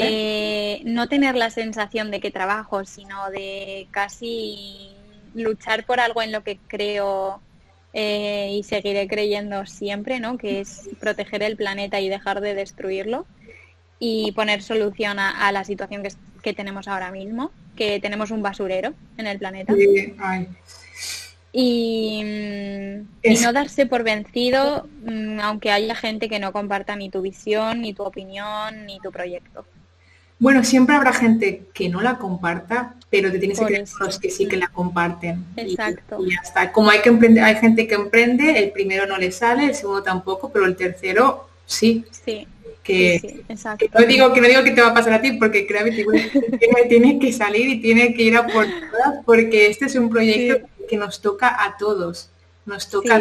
eh, no tener la sensación de que trabajo, sino de casi luchar por algo en lo que creo eh, y seguiré creyendo siempre, ¿no? Que es proteger el planeta y dejar de destruirlo y poner solución a, la situación que, tenemos ahora mismo, que tenemos un basurero en el planeta. Y, no darse por vencido, mm, aunque haya gente que no comparta ni tu visión, ni tu opinión, ni tu proyecto. Bueno, siempre habrá gente que no la comparta, pero te tienes que creer los que sí que la comparten. Exacto. Y, ya está. Como hay que emprender, hay gente que emprende, el primero no le sale, el segundo tampoco, pero el tercero sí. Sí que, no digo que no digo que te va a pasar a ti porque creo que [LAUGHS] tiene, que salir y tiene que ir a por todas porque este es un proyecto que nos toca a todos nos toca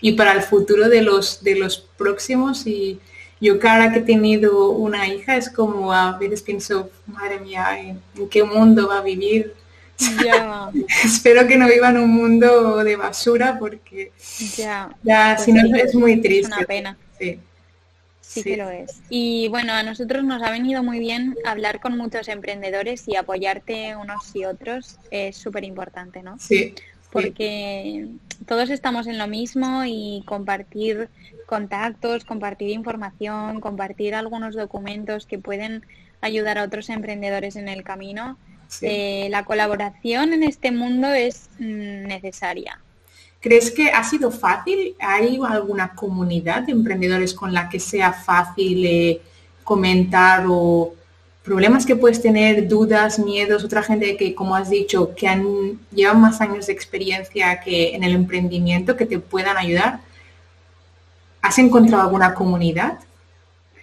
y para el futuro de los de los próximos y yo cara que he tenido una hija es como a veces pienso madre mía en, qué mundo va a vivir [LAUGHS] espero que no viva en un mundo de basura porque ya, pues si no es muy triste una pena. Sí Sí, que lo es. Y bueno, a nosotros nos ha venido muy bien hablar con muchos emprendedores y apoyarte unos y otros es súper importante, ¿no? Sí. Porque todos estamos en lo mismo y compartir contactos, compartir información, compartir algunos documentos que pueden ayudar a otros emprendedores en el camino. Eh, la colaboración en este mundo es mm, necesaria. ¿Crees que ha sido fácil? ¿Hay alguna comunidad de emprendedores con la que sea fácil eh, comentar o problemas que puedes tener, dudas, miedos, otra gente que, como has dicho, que han, llevan más años de experiencia que en el emprendimiento que te puedan ayudar? ¿Has encontrado alguna comunidad?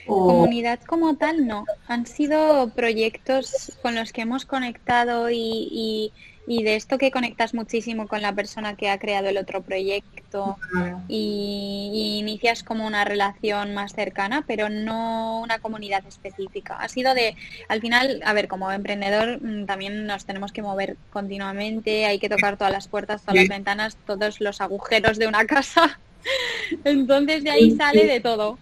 Comunidad como tal, no. Han sido proyectos con los que hemos conectado y y de esto que conectas muchísimo con la persona que ha creado el otro proyecto y, inicias como una relación más cercana, pero no una comunidad específica. Ha sido de, al final, a ver, como emprendedor mm, también nos tenemos que mover continuamente, hay que tocar todas las puertas, todas las ventanas, todos los agujeros de una [LAUGHS] casa. Entonces de ahí sale de todo.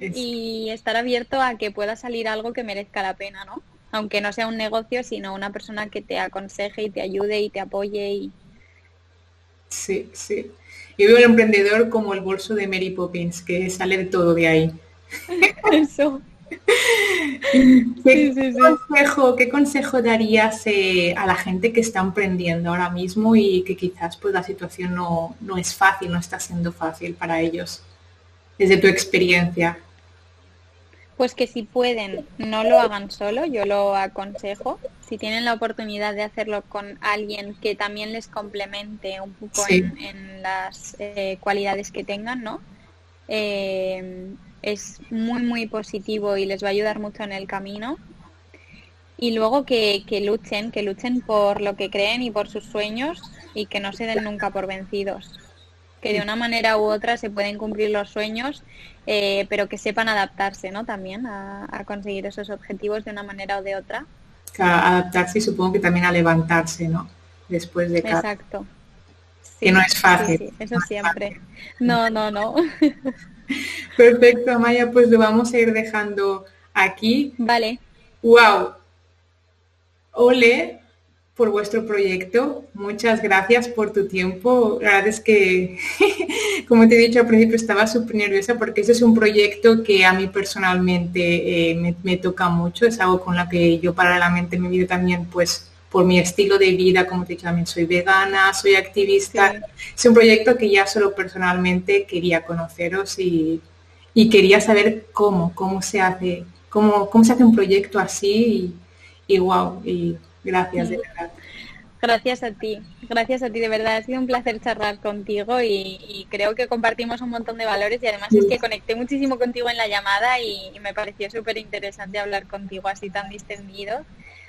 Y estar abierto a que pueda salir algo que merezca la pena, ¿no? Aunque no sea un negocio, sino una persona que te aconseje y te ayude y te apoye. Y... Sí, sí. Yo veo al emprendedor como el bolso de Mary Poppins, que sale de todo de ahí. [LAUGHS] Eso. ¿Qué, Consejo, ¿Qué consejo darías eh, a la gente que está emprendiendo ahora mismo y que quizás pues la situación no, no es fácil, no está siendo fácil para ellos? Desde tu experiencia. Pues que si pueden, no lo hagan solo, yo lo aconsejo. Si tienen la oportunidad de hacerlo con alguien que también les complemente un poco en, las eh, cualidades que tengan, ¿no? Eh, es muy, muy positivo y les va a ayudar mucho en el camino. Y luego que, que luchen, que luchen por lo que creen y por sus sueños y que no se den nunca por vencidos que de una manera u otra se pueden cumplir los sueños, eh, pero que sepan adaptarse, ¿no? También a, conseguir esos objetivos de una manera o de otra. A adaptarse y supongo que también a levantarse, ¿no? después de cada. Exacto. que no es fácil. eso siempre. No, no, no. [LAUGHS] Perfecto, Maya, pues lo vamos a ir dejando aquí. Vale. Wow. Ole, por vuestro proyecto. Muchas gracias por tu tiempo. La verdad es que, [LAUGHS] como te he dicho al principio, estaba súper nerviosa porque ese es un proyecto que a mí personalmente eh, me, toca mucho. Es algo con lo que yo paralelamente me vivo también, pues por mi estilo de vida, como te he dicho, también soy vegana, soy activista. Es un proyecto que ya solo personalmente quería conoceros y, quería saber cómo, cómo se hace, cómo, cómo se hace un proyecto así y, y wow. Y, Gracias, de verdad. Gracias a ti, gracias a ti, de verdad. Ha sido un placer charlar contigo y, creo que compartimos un montón de valores y además es que conecté muchísimo contigo en la llamada y, me pareció súper interesante hablar contigo así tan distendido.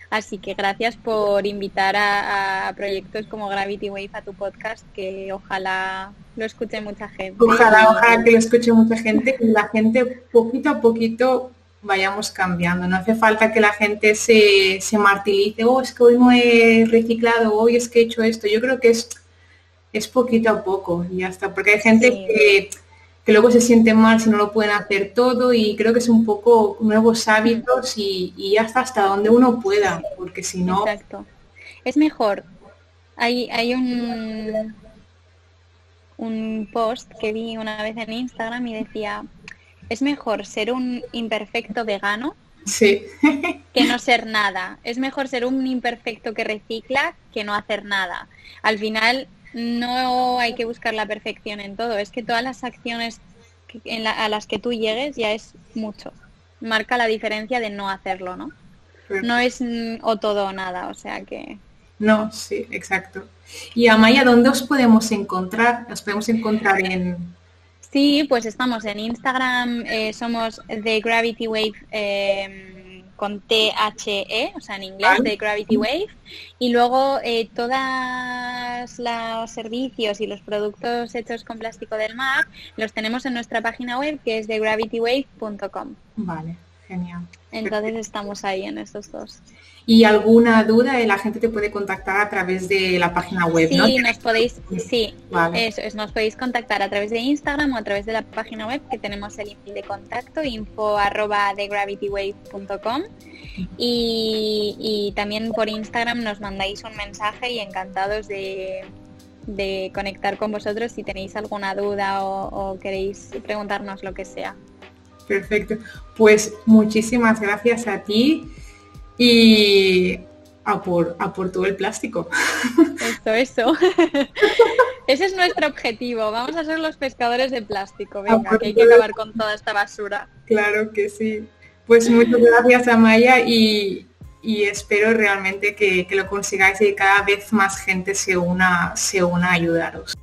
Así que gracias por invitar a, proyectos como Gravity Wave a tu podcast, que ojalá lo escuche mucha gente. Ojalá, ojalá que lo escuche mucha gente, y la gente poquito a poquito vayamos cambiando. No hace falta que la gente se, se martirice, oh, es que hoy no he reciclado, hoy es que he hecho esto. Yo creo que es, es poquito a poco y ya está, porque hay gente que, que, luego se siente mal si no lo pueden hacer todo y creo que es un poco nuevos hábitos y, y hasta hasta donde uno pueda, porque si no... Exacto. Es mejor. Hay, hay un, un post que vi una vez en Instagram y decía, es mejor ser un imperfecto vegano sí. [LAUGHS] que no ser nada. Es mejor ser un imperfecto que recicla que no hacer nada. Al final no hay que buscar la perfección en todo, es que todas las acciones a las que tú llegues ya es mucho. Marca la diferencia de no hacerlo, ¿no? No es o todo o nada, o sea que... No, sí, exacto. Y Amaya, ¿dónde os podemos encontrar? Nos podemos encontrar en, Sí, pues estamos en Instagram, eh, somos The Gravity Wave em, con T-H-E, o sea, en inglés, The Gravity Wave. Y luego eh, todos los servicios y los productos hechos con plástico del mar los tenemos en nuestra página web que es thegravitywave.com. Vale, genial. Entonces estamos ahí en estos dos y alguna duda la gente te puede contactar a través de la página web, sí, nos podéis, sí, eso es, nos podéis contactar a través de Instagram o a través de la página web que tenemos el email de contacto info arroba thegravitywave.com y, y también por Instagram nos mandáis un mensaje y encantados de, de conectar con vosotros si tenéis alguna duda o, o queréis preguntarnos lo que sea. Perfecto. Pues muchísimas gracias a ti y a por, a por todo el plástico. Eso, eso. [LAUGHS] Ese es nuestro objetivo. Vamos a ser los pescadores de plástico. Venga, que hay que acabar con toda esta basura. Claro que sí. Pues muchas gracias, Amaya, y, y espero realmente que, que, lo consigáis y cada vez más gente se una, se una a ayudaros.